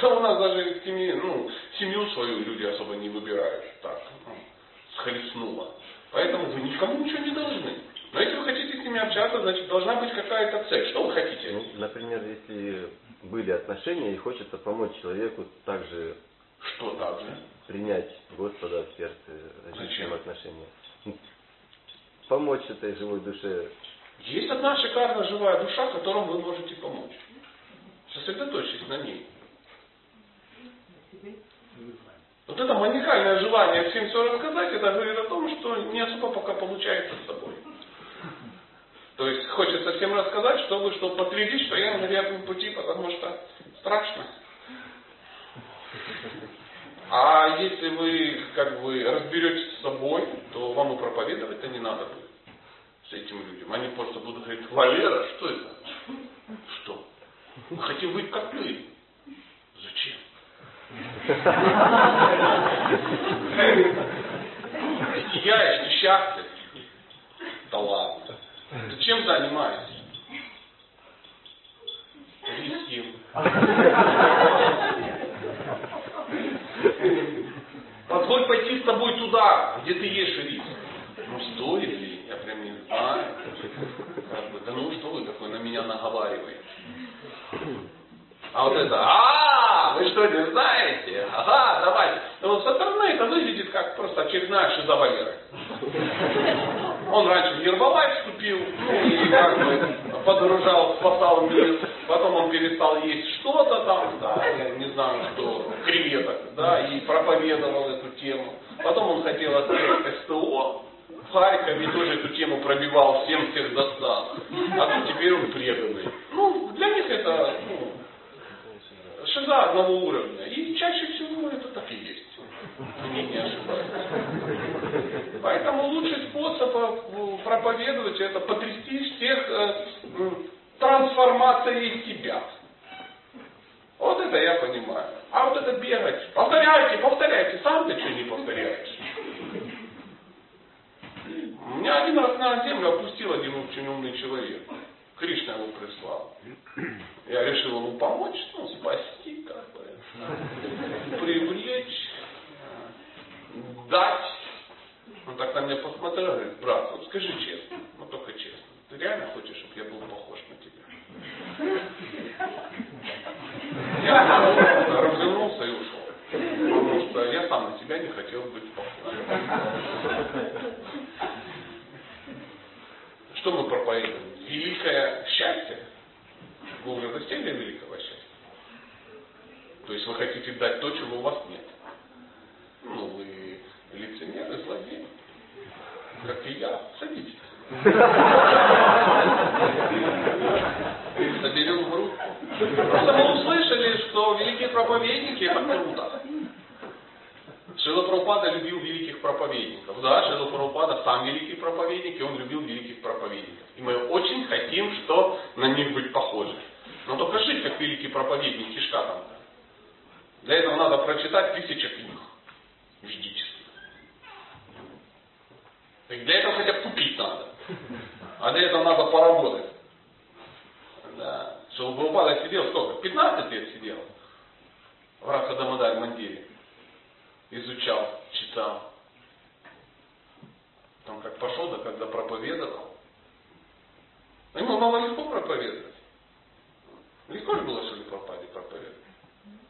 Да у нас даже семьи, ну, семью свою люди особо не выбирают. Так, ну, схлестнуло. Поэтому вы никому ничего не должны. Но если вы хотите с ними общаться, значит должна быть какая-то цель. Что вы хотите? Ну, например, если были отношения и хочется помочь человеку также Что так же? принять Господа в сердце, развить с Зачем? ним отношения. Ну, Помочь этой живой душе. Есть одна шикарная живая душа, которым вы можете помочь. Сосредоточьтесь на ней. Вот это маникальное желание рассказать, это говорит о том, что не особо пока получается с собой. То есть хочется всем рассказать, чтобы что подтвердить, что я на верном пути, потому что страшно. А если вы как бы разберетесь с собой, то вам и проповедовать-то не надо будет с этим людям. Они просто будут говорить, Валера, что это? Что? Мы хотим быть как ты. Зачем? Сияешь, ты счастлив. Да ладно. Ты чем занимаешься? Рисьем. Позволь пойти с тобой туда, где ты ешь рис. Ну стоит ли? Я прям не знаю. Как бы, да ну что вы такой на меня наговариваете? А вот это, а, вы что, не знаете? Ага, давайте. Ну, вот со стороны это выглядит как просто очередная Валеры. Он раньше в Ербалайф вступил, ну, и как бы подорожал, спасал мир. Потом он перестал есть что-то там, да, я не знаю что, креветок, да, и проповедовал эту тему. Потом он хотел открыть СТО в Харькове, тоже эту тему пробивал, всем всех достал. А теперь он преданный. Ну, для них это, ну, шиза одного уровня. И чаще всего это так и есть. Они не ошибаются. Поэтому лучший способ э, проповедовать это потрясти всех э, трансформацией себя. Вот это я понимаю. А вот это бегать, повторяйте, повторяйте, сам ты что не повторяешь? Меня один раз на землю опустил один очень умный человек. Кришна его прислал. Я решил ему помочь, ну, спасти, как бы, привлечь, дать. Он так на меня посмотрел, говорит, брат, вот скажи честно, ну только честно, ты реально хочешь, чтобы я был похож на тебя? Я развернулся и ушел. Потому что я сам на себя не хотел быть похож. Что мы проповедуем? Великое счастье? Вы уже достигли великого счастья? То есть вы хотите дать то, чего у вас нет. Ну, вы лицемеры, злодеи. Как и я. Садитесь. Соберем группу. Просто мы услышали, что великие проповедники это круто. Шила Прабхупада любил великих проповедников. Да, Шила Прабхупада сам великий проповедник, и он любил великих проповедников. И мы очень хотим, что на них быть похожи. Но только жить как великий проповедник, кишка там. Для этого надо прочитать тысячи книг ведических. И для этого хотя бы купить надо. А для этого надо поработать. Да. Что Прабхупада сидел сколько? 15 лет сидел. В Радхадамадарь Мандире изучал, читал. Там как пошел, да когда проповедовал. Ему было легко проповедовать. Легко же было, что ли, пропаде проповедовать?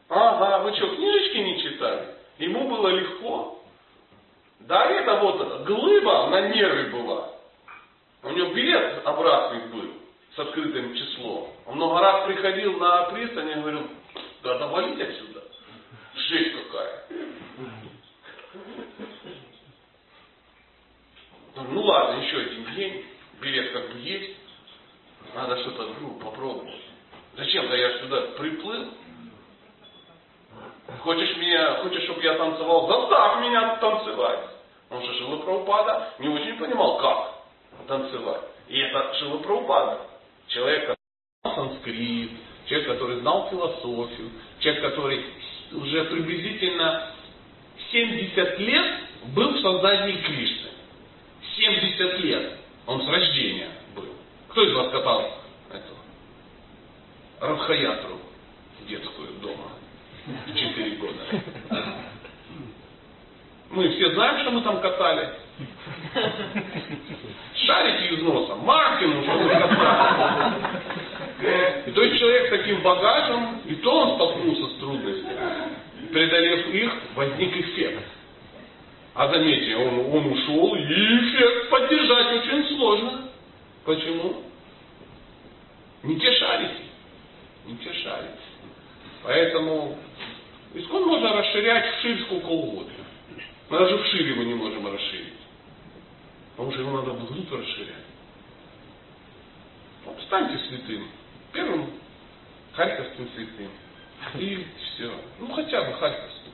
Ага, вы что, книжечки не читали? Ему было легко. Да это вот глыба на нервы была. У него билет обратный был с открытым числом. Он много раз приходил на пристань и говорил, да навалить отсюда. Жесть какая. Ну ладно, еще один день, билет как бы есть, надо что-то ну, попробовать. Зачем-то я сюда приплыл. Хочешь меня, хочешь, чтобы я танцевал, заставь меня танцевать. Потому что Шила Прабхупада не очень понимал, как танцевать. И это Шила Прабхупада. Человек, который знал санскрит, человек, который знал философию, человек, который уже приблизительно 70 лет был в создании Кришны. 70 лет. Он с рождения. Кто из вас катал эту Радхаятру детскую дома? В 4 года. Мы все знаем, что мы там катали. Шарики из носа, максимум, что мы катали. И то есть человек с таким багажем, и то он столкнулся с трудностями. Преодолев их, возник эффект. А заметьте, он, он ушел, и эффект поддержать очень сложно. Почему? Не те шарики. Не те шарики. Поэтому искон можно расширять вширь сколько угодно. Мы даже вширь его не можем расширить. Потому что его надо вглубь расширять. Вот станьте святым. Первым харьковским святым. И все. Ну хотя бы харьковским.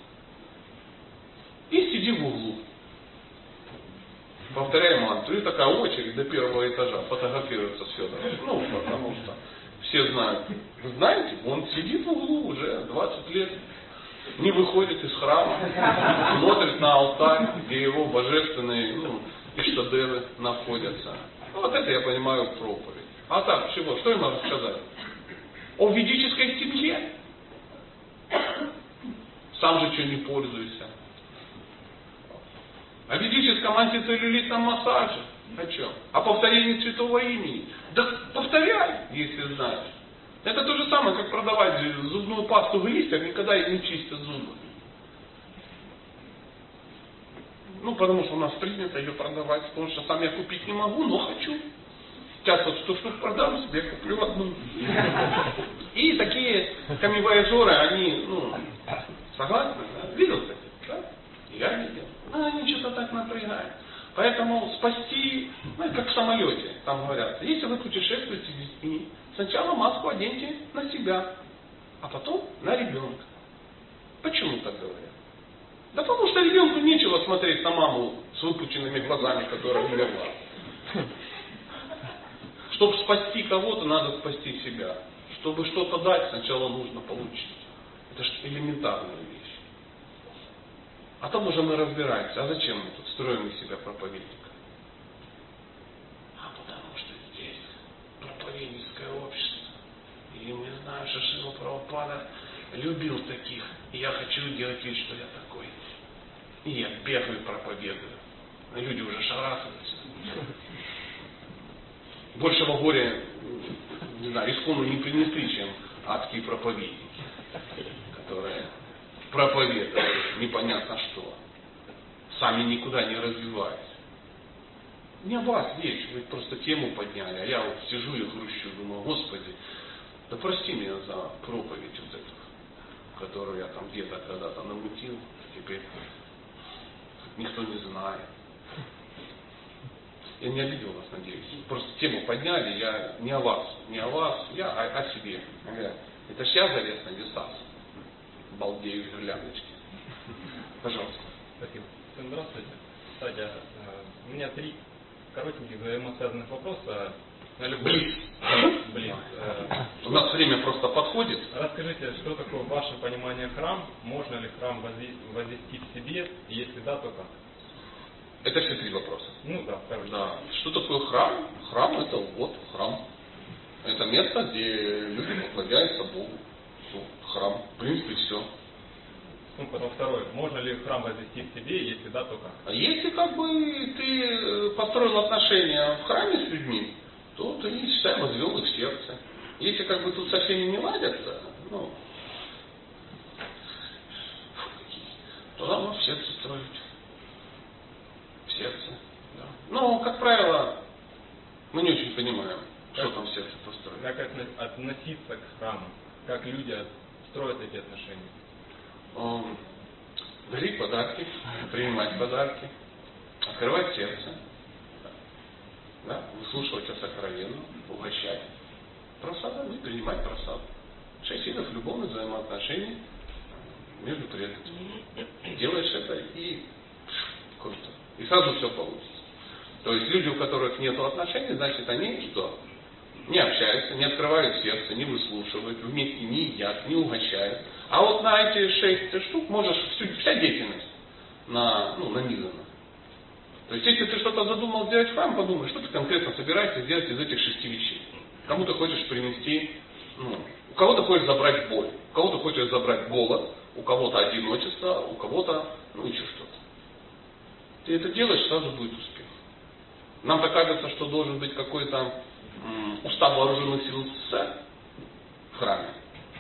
И сиди в углу. Повторяй мантру. И такая очередь до первого этажа фотографируется с Федором. Ну, потому что все знают. Вы знаете, он сидит в углу уже 20 лет. Не выходит из храма, смотрит на алтарь, где его божественные ну, иштадевы находятся. Вот это я понимаю проповедь. А так, чего? Что им надо сказать? О ведической семье. Сам же что не пользуйся. Ведическом антицеллюлитном массаже. О чем? О повторении святого имени. Да повторяй, если знаешь. Это то же самое, как продавать зубную пасту глистер, никогда и не чистят зубы. Ну, потому что у нас принято ее продавать, потому что сам я купить не могу, но хочу. Сейчас вот 100 штук продам, себе куплю одну. [LAUGHS] И такие камевояжеры, они, ну, согласны? Да? Видел, кстати? Да? Я видел. А они что-то так напрягают. Поэтому спасти, ну, как в самолете, там говорят, если вы путешествуете с детьми, сначала маску оденьте на себя, а потом на ребенка. Почему так говорят? Да потому что ребенку нечего смотреть на маму с выпученными глазами, которая умерла. Чтобы спасти кого-то, надо спасти себя. Чтобы что-то дать, сначала нужно получить. Это же элементарная вещь. А там уже мы разбираемся, а зачем мы тут строим из себя проповедника? А потому что здесь проповедническое общество. И мы знаем, что Шила Прабхупада любил таких. И я хочу делать вид, что я такой. И я бегаю проповедую. Люди уже шарахаются. Большего горя, не знаю, искону не принесли, чем адские проповедники, которые проповедуют непонятно что, сами никуда не развиваясь. Не о вас речь, вы просто тему подняли, а я вот сижу и грущу, думаю, Господи, да прости меня за проповедь вот эту, которую я там где-то когда-то намутил, теперь никто не знает. Я не обидел вас, надеюсь. Просто тему подняли, я не о вас, не о вас, я о, о себе. Это ж я залез на дистанцию. Балдею в гирляндочке. Пожалуйста. Спасибо. Всем здравствуйте. Кстати, э, у меня три коротеньких взаимосвязанных вопроса. Блиц. Блиц. Э, У нас время просто подходит. Расскажите, что такое ваше понимание храм? Можно ли храм возвести в себе? Если да, то как? Это все три вопроса. Ну да, короче. Да. Что такое храм? Храм это вот храм. Это место, где люди поклоняются Богу. Храм. В принципе, все. Ну, потом второе. Можно ли храм возвести в себе? Если да, то как? А если как бы ты э, построил отношения в храме с людьми, то ты, считай, возвел их сердце. Если как бы тут со всеми не ладятся, ну, то надо в сердце строить. В сердце, да. Но, как правило, мы не очень понимаем, что там в сердце построено. Как отно- относиться к храму? Как люди строят эти отношения? Дарить подарки, [LAUGHS] принимать подарки, открывать сердце, да, выслушивать о сокровенном, угощать просадами, принимать просаду. Шесть видов любовных взаимоотношений между преданными. Делаешь это и [SNIFFS] круто. И сразу все получится. То есть люди, у которых нет отношений, значит они что? Не общаются, не открывают сердце, не выслушивают, вместе не едят, не угощают. А вот на эти шесть штук можешь всю, вся деятельность на, ну, нанизана. То есть, если ты что-то задумал сделать в храм, подумай, что ты конкретно собираешься сделать из этих шести вещей. Кому ты хочешь принести, ну, у кого-то хочешь забрать боль, у кого-то хочешь забрать голод, у кого-то одиночество, у кого-то, ну, еще что-то. Ты это делаешь, сразу будет успех. Нам-то кажется, что должен быть какой-то устав вооруженных сил СССР в храме.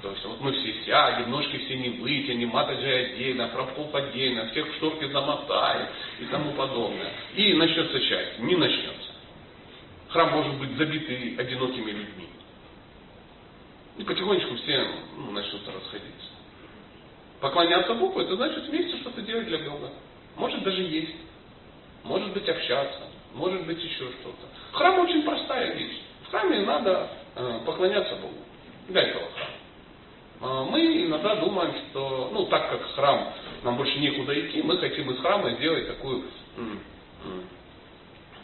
То есть вот мы все сядем, ножки все не вытянем, матаджи отдельно, Прабхуп отдельно, всех в шторки замотаем и тому подобное. И начнется счастье. Не начнется. Храм может быть забитый одинокими людьми. И потихонечку все ну, начнут расходиться. Поклоняться Богу, это значит вместе что-то делать для Бога. Может даже есть. Может быть общаться. Может быть еще что-то. Храм очень простая вещь. Храме надо э, поклоняться Богу. Для этого храм. Мы иногда думаем, что, ну, так как храм, нам больше некуда идти, мы хотим из храма сделать такую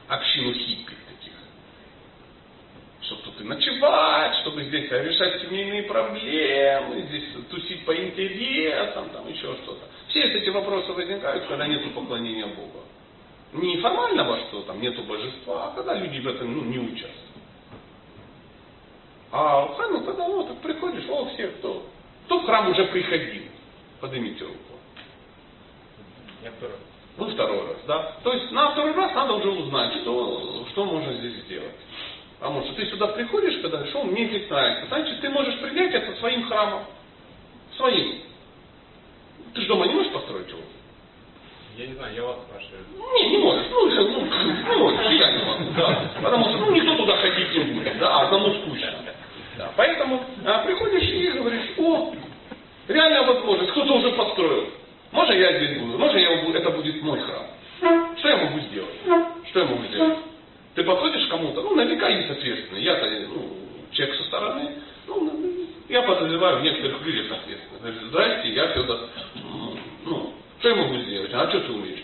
общину хиппи таких. Чтобы тут и ночевать, чтобы здесь решать семейные проблемы, здесь тусить по интересам, там еще что-то. Все эти вопросы возникают, когда нет поклонения Богу. Не формального, что там нету божества, а когда люди в этом ну, не участвуют. А в храме, когда ну, так приходишь, о, все, кто, кто в храм уже приходил, поднимите руку. Я второй. Вы второй раз, да? То есть на второй раз надо уже узнать, что, что можно здесь сделать. Потому что ты сюда приходишь, когда что мне здесь нравится, значит ты можешь принять это своим храмом. Своим. Ты же дома не можешь построить его? Я не знаю, я вас спрашиваю. Не, не можешь. Ну, ну, ну, не можешь, я не могу. Да. Потому что ну, никто туда ходить не будет, да, одному скучно. Да. Поэтому а, приходишь и говоришь, о, реальная возможность, кто-то уже построил. Можно я здесь буду? Можно я буду, это будет мой храм? Что я могу сделать? Что я могу сделать? Ты подходишь кому-то, ну, наверняка есть ответственный. Я-то, ну, человек со стороны, ну, я подозреваю в некоторых людях ответственных. Говорит, здрасте, я Федор. Ну, что я могу сделать? А что ты умеешь?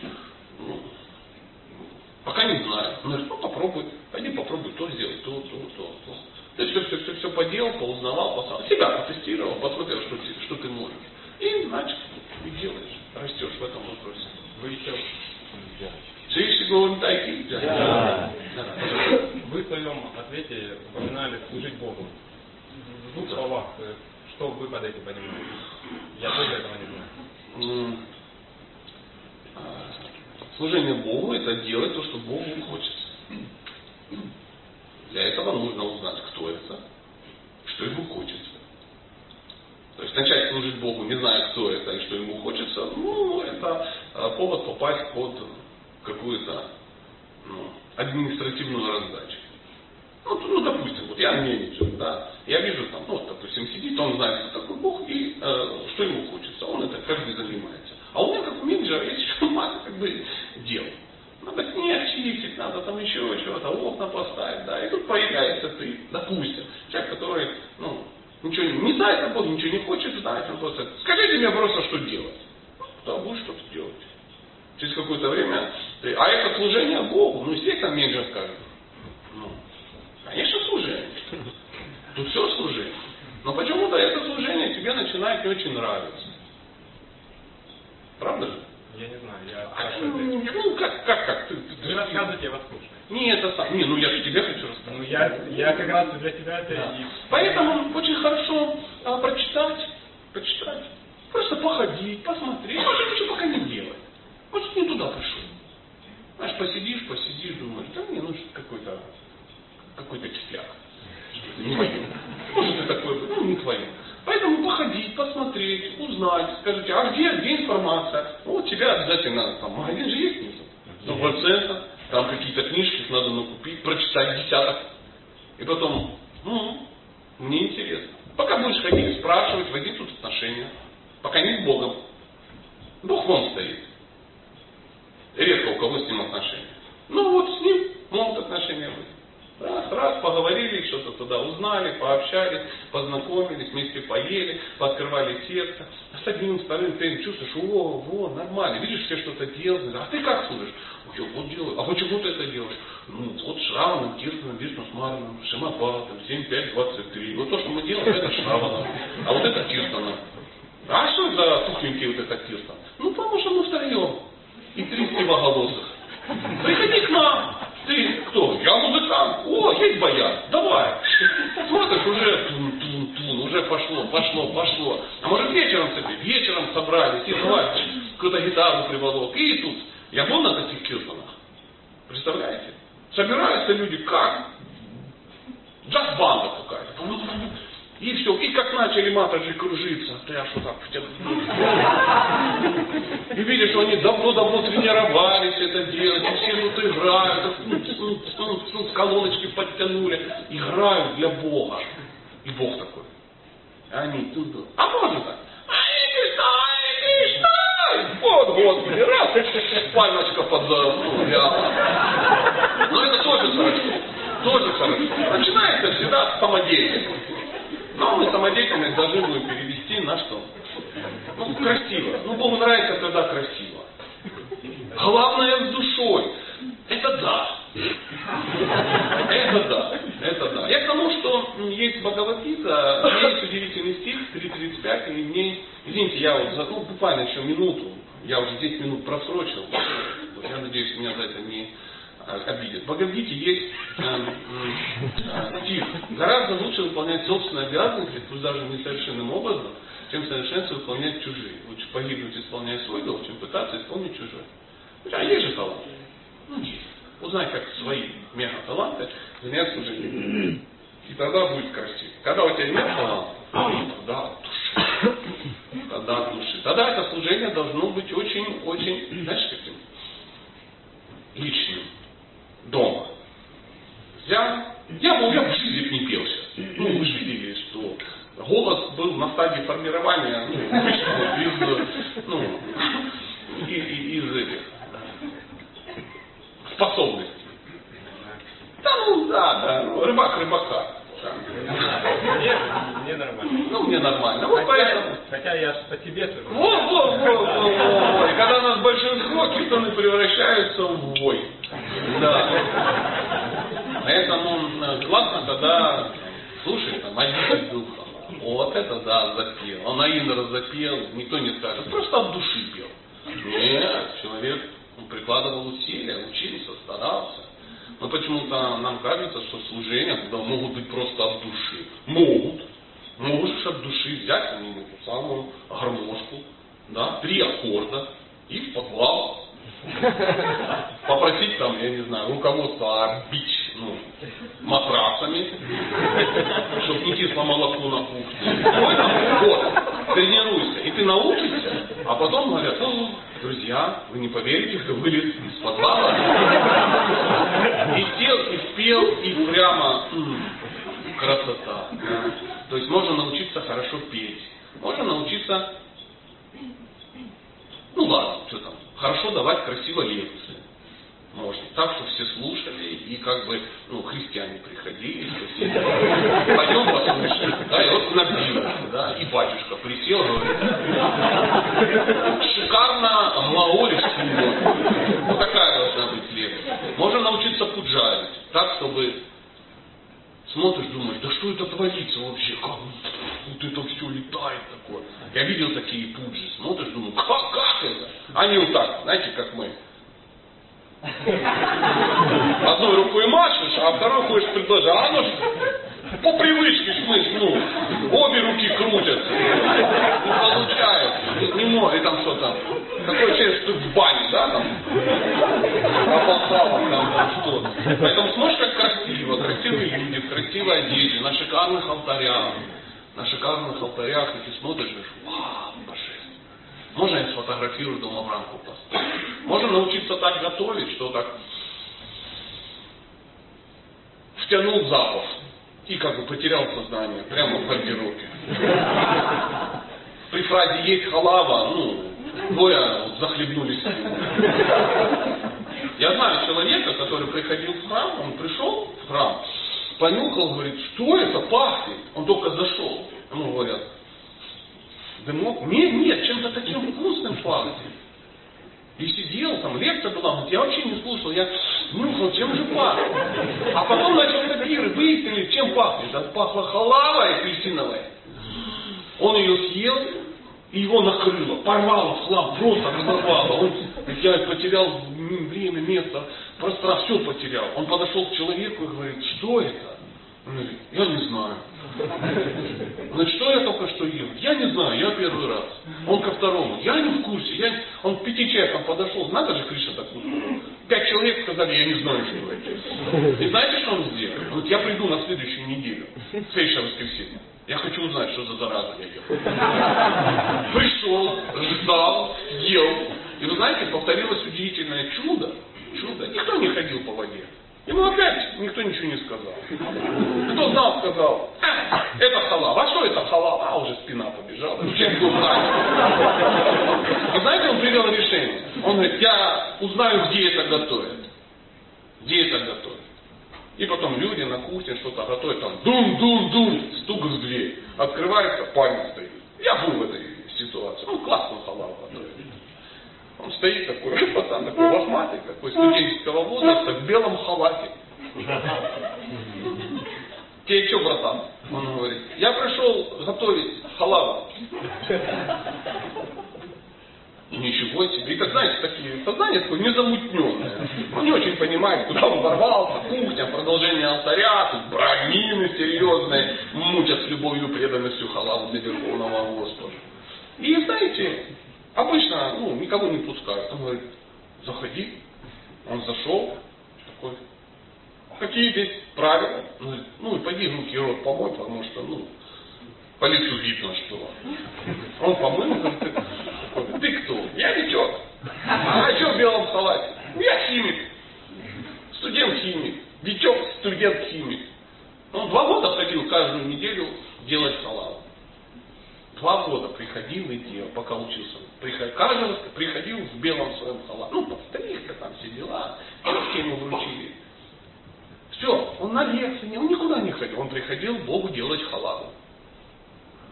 Ну, пока не знаю. Он говорит, ну попробуй, пойди попробуй то сделать, то, то, то, поделал, поузнавал, посмотрел, себя потестировал, посмотрел, что ты, что ты можешь. значит, и делаешь, растешь в этом вопросе. Вы еще Шиши говорим такие? Да. Вы в своем ответе упоминали служить Богу. В двух словах, э, что вы под этим понимаете? Я тоже этого не знаю. М, а, Служение Богу – это делать то, что Богу хочется. Для этого нужно узнать, кто это, что ему хочется. То есть начать служить Богу, не зная, кто это и что ему хочется, ну, это а, повод попасть под какую-то ну, административную раздачу. Ну, ну, допустим, вот я менеджер, да, я вижу там, ну, вот, допустим, сидит, он знает, кто такой Бог и э, что ему хочется, он это каждый занимается. А у меня, как у менеджера, есть еще масса как бы дел. Надо снег чистить, надо там еще чего-то, окна поставить, да, и тут появляется ты, допустим, человек, который, ну, ничего не, не знает о Боге, ничего не хочет знать, он просто, скажите мне просто, что делать. Ну, да, будешь что-то делать. Через какое-то время, ты, а это служение Богу, ну, естественно, менеджер скажет, ну, конечно, служение. Тут все служение. Но почему-то это служение тебе начинает не очень нравиться. Правда же? Я не знаю, я А, спрашиваю. ну, ну, как, как, как? Ты, ты- Вы рассказываете, я вас слушаю. Не, это сам. Не, ну я же тебе хочу рассказать. Ну, я, я как раз для тебя это Да. и... Поэтому очень хорошо а, прочитать, почитать, просто походить, посмотреть, может ничего пока не делать. Может не туда пришел. Знаешь, посидишь, посидишь, думаешь, да не, ну что какой-то какой-то кисляк. Не мое. Может и такое быть, ну не твое. Поэтому походить, посмотреть, узнать, скажите, а где, где информация? Ну, вот тебя обязательно, там, магазин же есть внизу. Сто процентов. Там какие-то книжки надо накупить, прочитать десяток. И потом, ну, мне интересно. Пока будешь ходить, спрашивать, войди тут отношения. Пока не с Богом. Бог вон стоит. Редко у кого с ним отношения. Ну вот с ним могут отношения быть. Раз, раз, поговорили, что-то туда узнали, пообщались, познакомились, вместе поели, пооткрывали сердце. А с одним, вторым, третьим чувствуешь, о, во, нормально, видишь, все что-то делают. А ты как служишь? Я вот делаю. А почему ты это делаешь? Ну, вот Шраваном, Киртаном, Вишну Смараном, Шимапатом, 7, 5, 23. Вот то, что мы делаем, это Шраваном. А вот это Киртаном. А что за тухленький вот этот Киртан? Ну, потому что мы втроем. И три сивоголосых. Приходи к нам. Ты кто? Я музыкант. О, есть баян. Давай. Смотришь, уже тун-тун-тун, уже пошло, пошло, пошло. А может вечером себе? Вечером собрались, и давай, кто-то гитару приволок. И тут. Я был на таких киртанах. Представляете? Собираются люди как? Джаз-банда какая-то. И все. И как начали матаджи кружиться, то я что так втянул. И видишь, что они давно-давно тренировались это делать, и все тут играют, ну, ну, ну, ну, колоночки подтянули, играют для Бога. И Бог такой. А они тут, а можно так? Ай, Кришна, ай, Кришна! Вот, Господи, раз, пальмочка под ну, ляпом. Но это тоже хорошо. Тоже хорошо. Начинается всегда с самодеятельности. Но мы самодеятельность должны будем перевести на что? Ну, красиво. Ну, Богу нравится, когда красиво. Главное с душой. Это да. Это да. Это да. Я к тому, что есть Бхагавадгита, меня есть удивительный стих, 3.35, и мне, извините, я вот, за- ну, буквально еще минуту, я уже 10 минут просрочил, я надеюсь, меня за это не а, обидят. В есть э, м, э, стих. Гораздо лучше выполнять собственные обязанности, пусть даже несовершенным образом, чем совершенство выполнять чужие. Лучше погибнуть, исполняя свой долг, чем пытаться исполнить чужой. А есть же талант? Ну, есть. Узнай, как свои мега-таланты заняться служением. И тогда будет красиво. Когда у тебя нет таланта, тогда от души. Тогда души. Тогда это служение должно быть очень-очень, знаешь, каким? Личным. Дома. Я, я, был, я в жизни не пел сейчас. Ну, вы же видели, что голос был на стадии формирования, ну, вышел [LAUGHS] из, ну, из этих способностей. Да, ну, да, да, ну, рыбак рыбака. Мне, мне нормально. Ну, мне нормально. Вот Хотя, поэтому... хотя я по тебе. Вот, вот, вот, вот, вот. И когда нас большинство, китоны превращаются в вой. Да. Поэтому э, классно, когда слушай, там, один духа. Вот. это да, запел. Он Аинра запел, никто не скажет, просто от души пел. Нет, человек прикладывал усилия, учился, старался. Но почему-то нам кажется, что служения туда могут быть просто от души. Могут. Можешь от души взять эту самую гармошку, да, три аккорда и в подвал. [LAUGHS] Попросить там, я не знаю, руководство обить ну, матрасами, [LAUGHS] чтобы не кисло молоко на кухне. Ой, там, вот, тренируйся. И ты научишься, а потом говорят, «О, друзья, вы не поверите, кто вылез из подвала. И пел, и спел, и прямо м, красота. То есть можно научиться хорошо петь. Можно научиться, ну ладно, что там, хорошо давать красиво лекции. Можно. Так, что все слушали, и как бы, ну, христиане приходили, пойдем послушаем. Да, и вот набилось, да, и батюшка присел, говорит, шикарно сегодня. Вот такая должна быть лекция. Можно научиться пуджарить, так, чтобы смотришь, думаешь, да что это творится вообще, как вот это все летает такое. Я видел такие пуджи, смотришь, думаю, как, как это? Они вот так, знаете, как мы. Одной рукой машешь, а второй хочешь предложить. А оно ж по привычке мы ж, ну, обе руки крутятся. Ну, получается. Не, может, там что-то. Такое ощущение, что в бане, да, там. Опасалок там, что-то. Поэтому смотришь, как красиво. Красивые люди, в красивой на шикарных алтарях. На шикарных алтарях, и ты смотришь, вау, божественно. Можно я сфотографирую дома в рамку поставить? Можно научиться так готовить, что так втянул запах и как бы потерял сознание прямо в гардеробе. При фразе есть халава, ну, двое вот захлебнулись. Я знаю человека, который приходил в храм, он пришел в храм, понюхал, говорит, что это пахнет? Он только зашел. Ему говорят, дымок? Нет, нет, чем-то таким вкусным пахнет. И сидел, там лекция была, говорит, я вообще не слушал, я нюхал, чем же пахнет. А потом начал копировать, выяснили, чем пахнет. Это пахло халавой апельсиновой. Он ее съел, и его накрыло, порвало в хлам, просто разорвало. Он, я потерял время, место, пространство, все потерял. Он подошел к человеку и говорит, что это? Я не знаю. Значит, что я только что ел? Я не знаю, я первый раз. Он ко второму. Я не в курсе. Я... Он к пяти человекам подошел. Надо же Кришна так. Пять человек сказали, я не знаю, что это. И знаете, что он сделал? Он говорит, я приду на следующую неделю. В следующее воскресенье. Я хочу узнать, что за зараза я ел. Пришел, ждал, ел. И вы знаете, повторилось удивительное чудо. Чудо. Никто не ходил по воде. Ему опять никто ничего не сказал. Кто знал, сказал, «А, это халал. А что это халал? А уже спина побежала. Чем кто знает? И знаете, он привел решение. Он говорит, я узнаю, где это готовят. Где это готовят. И потом люди на кухне что-то готовят, там дум-дум-дум, стук в дверь. Открывается, парень стоит. Я был в этой ситуации. Он классно халал готовит. Он стоит такой, [LAUGHS] пацан такой лохматый, такой студенческого возраста, в белом халате. [LAUGHS] Тебе что, братан? Он говорит, я пришел готовить халаву. Ничего себе. И так, знаете, такие сознание такое незамутненное. Он не очень понимает, куда он ворвался, кухня, продолжение алтаря, тут брамины серьезные, мутят с любовью и преданностью халаву для Верховного Господа. И знаете, обычно ну, никого не пускают. Он говорит, заходи. Он зашел, такой, какие здесь правила? Он говорит, ну и пойди руки и рот помой, потому что, ну, по лицу видно, что он помыл, говорит, ты, кто? Я ничего. А что в белом халате? Я химик. Студент-химик. Витек студент-химик. Он два года ходил каждую неделю делать халал. Два года приходил и делал, пока учился. Приход, каждый приходил в белом своем халате. Ну, подстрижка, там все дела. Девушки ему вручили. Все, он на лекции, он никуда не ходил. Он приходил Богу делать халаву.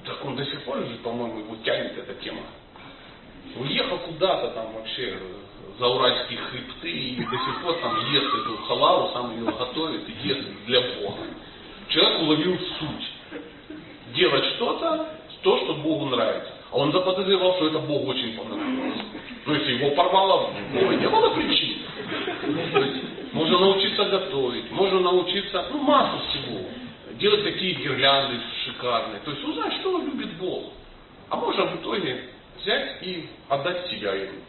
Так он до сих пор же, по-моему, его тянет эта тема. Уехал куда-то там вообще за уральские хребты и до сих пор там ест эту халаву, сам ее готовит и ест для Бога. Человек уловил суть. делать что-то, то, что Богу нравится. А он заподозревал, что это Богу очень понравилось. Ну, если его порвало, Бога не было причин. Можно научиться готовить, можно научиться, ну, массу всего. Делать такие гирлянды шикарные. То есть узнать, что любит Бог. А можно в итоге взять и отдать себя ему.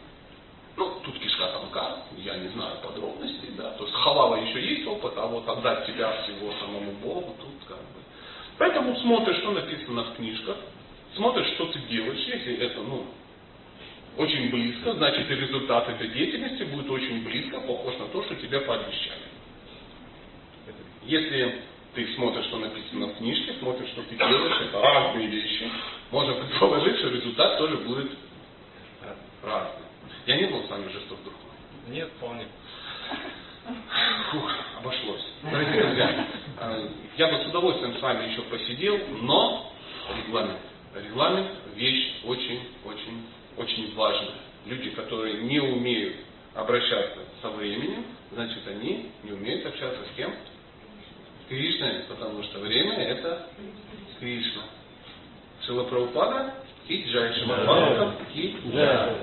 Ну, тут кишка тонка, я не знаю подробностей, да. То есть халава еще есть опыт, а вот отдать себя всего самому Богу, тут как бы. Поэтому смотришь, что написано в книжках, смотришь, что ты делаешь, если это, ну, очень близко, значит и результат этой деятельности будет очень близко, похож на то, что тебя пообещали. Если ты смотришь, что написано в книжке, смотришь, что ты делаешь, это разные вещи, можно предположить, что результат тоже будет разный. Я не был с вами жесток друг мой. Нет, вполне. Фух, обошлось. Дорогие друзья, э, я бы с удовольствием с вами еще посидел, но регламент. Регламент вещь очень-очень очень важная. Люди, которые не умеют обращаться со временем, значит они не умеют общаться с кем? С Кришной, потому что время это Кришна. Шила Прабхупада и Джай Шимапада и Джай.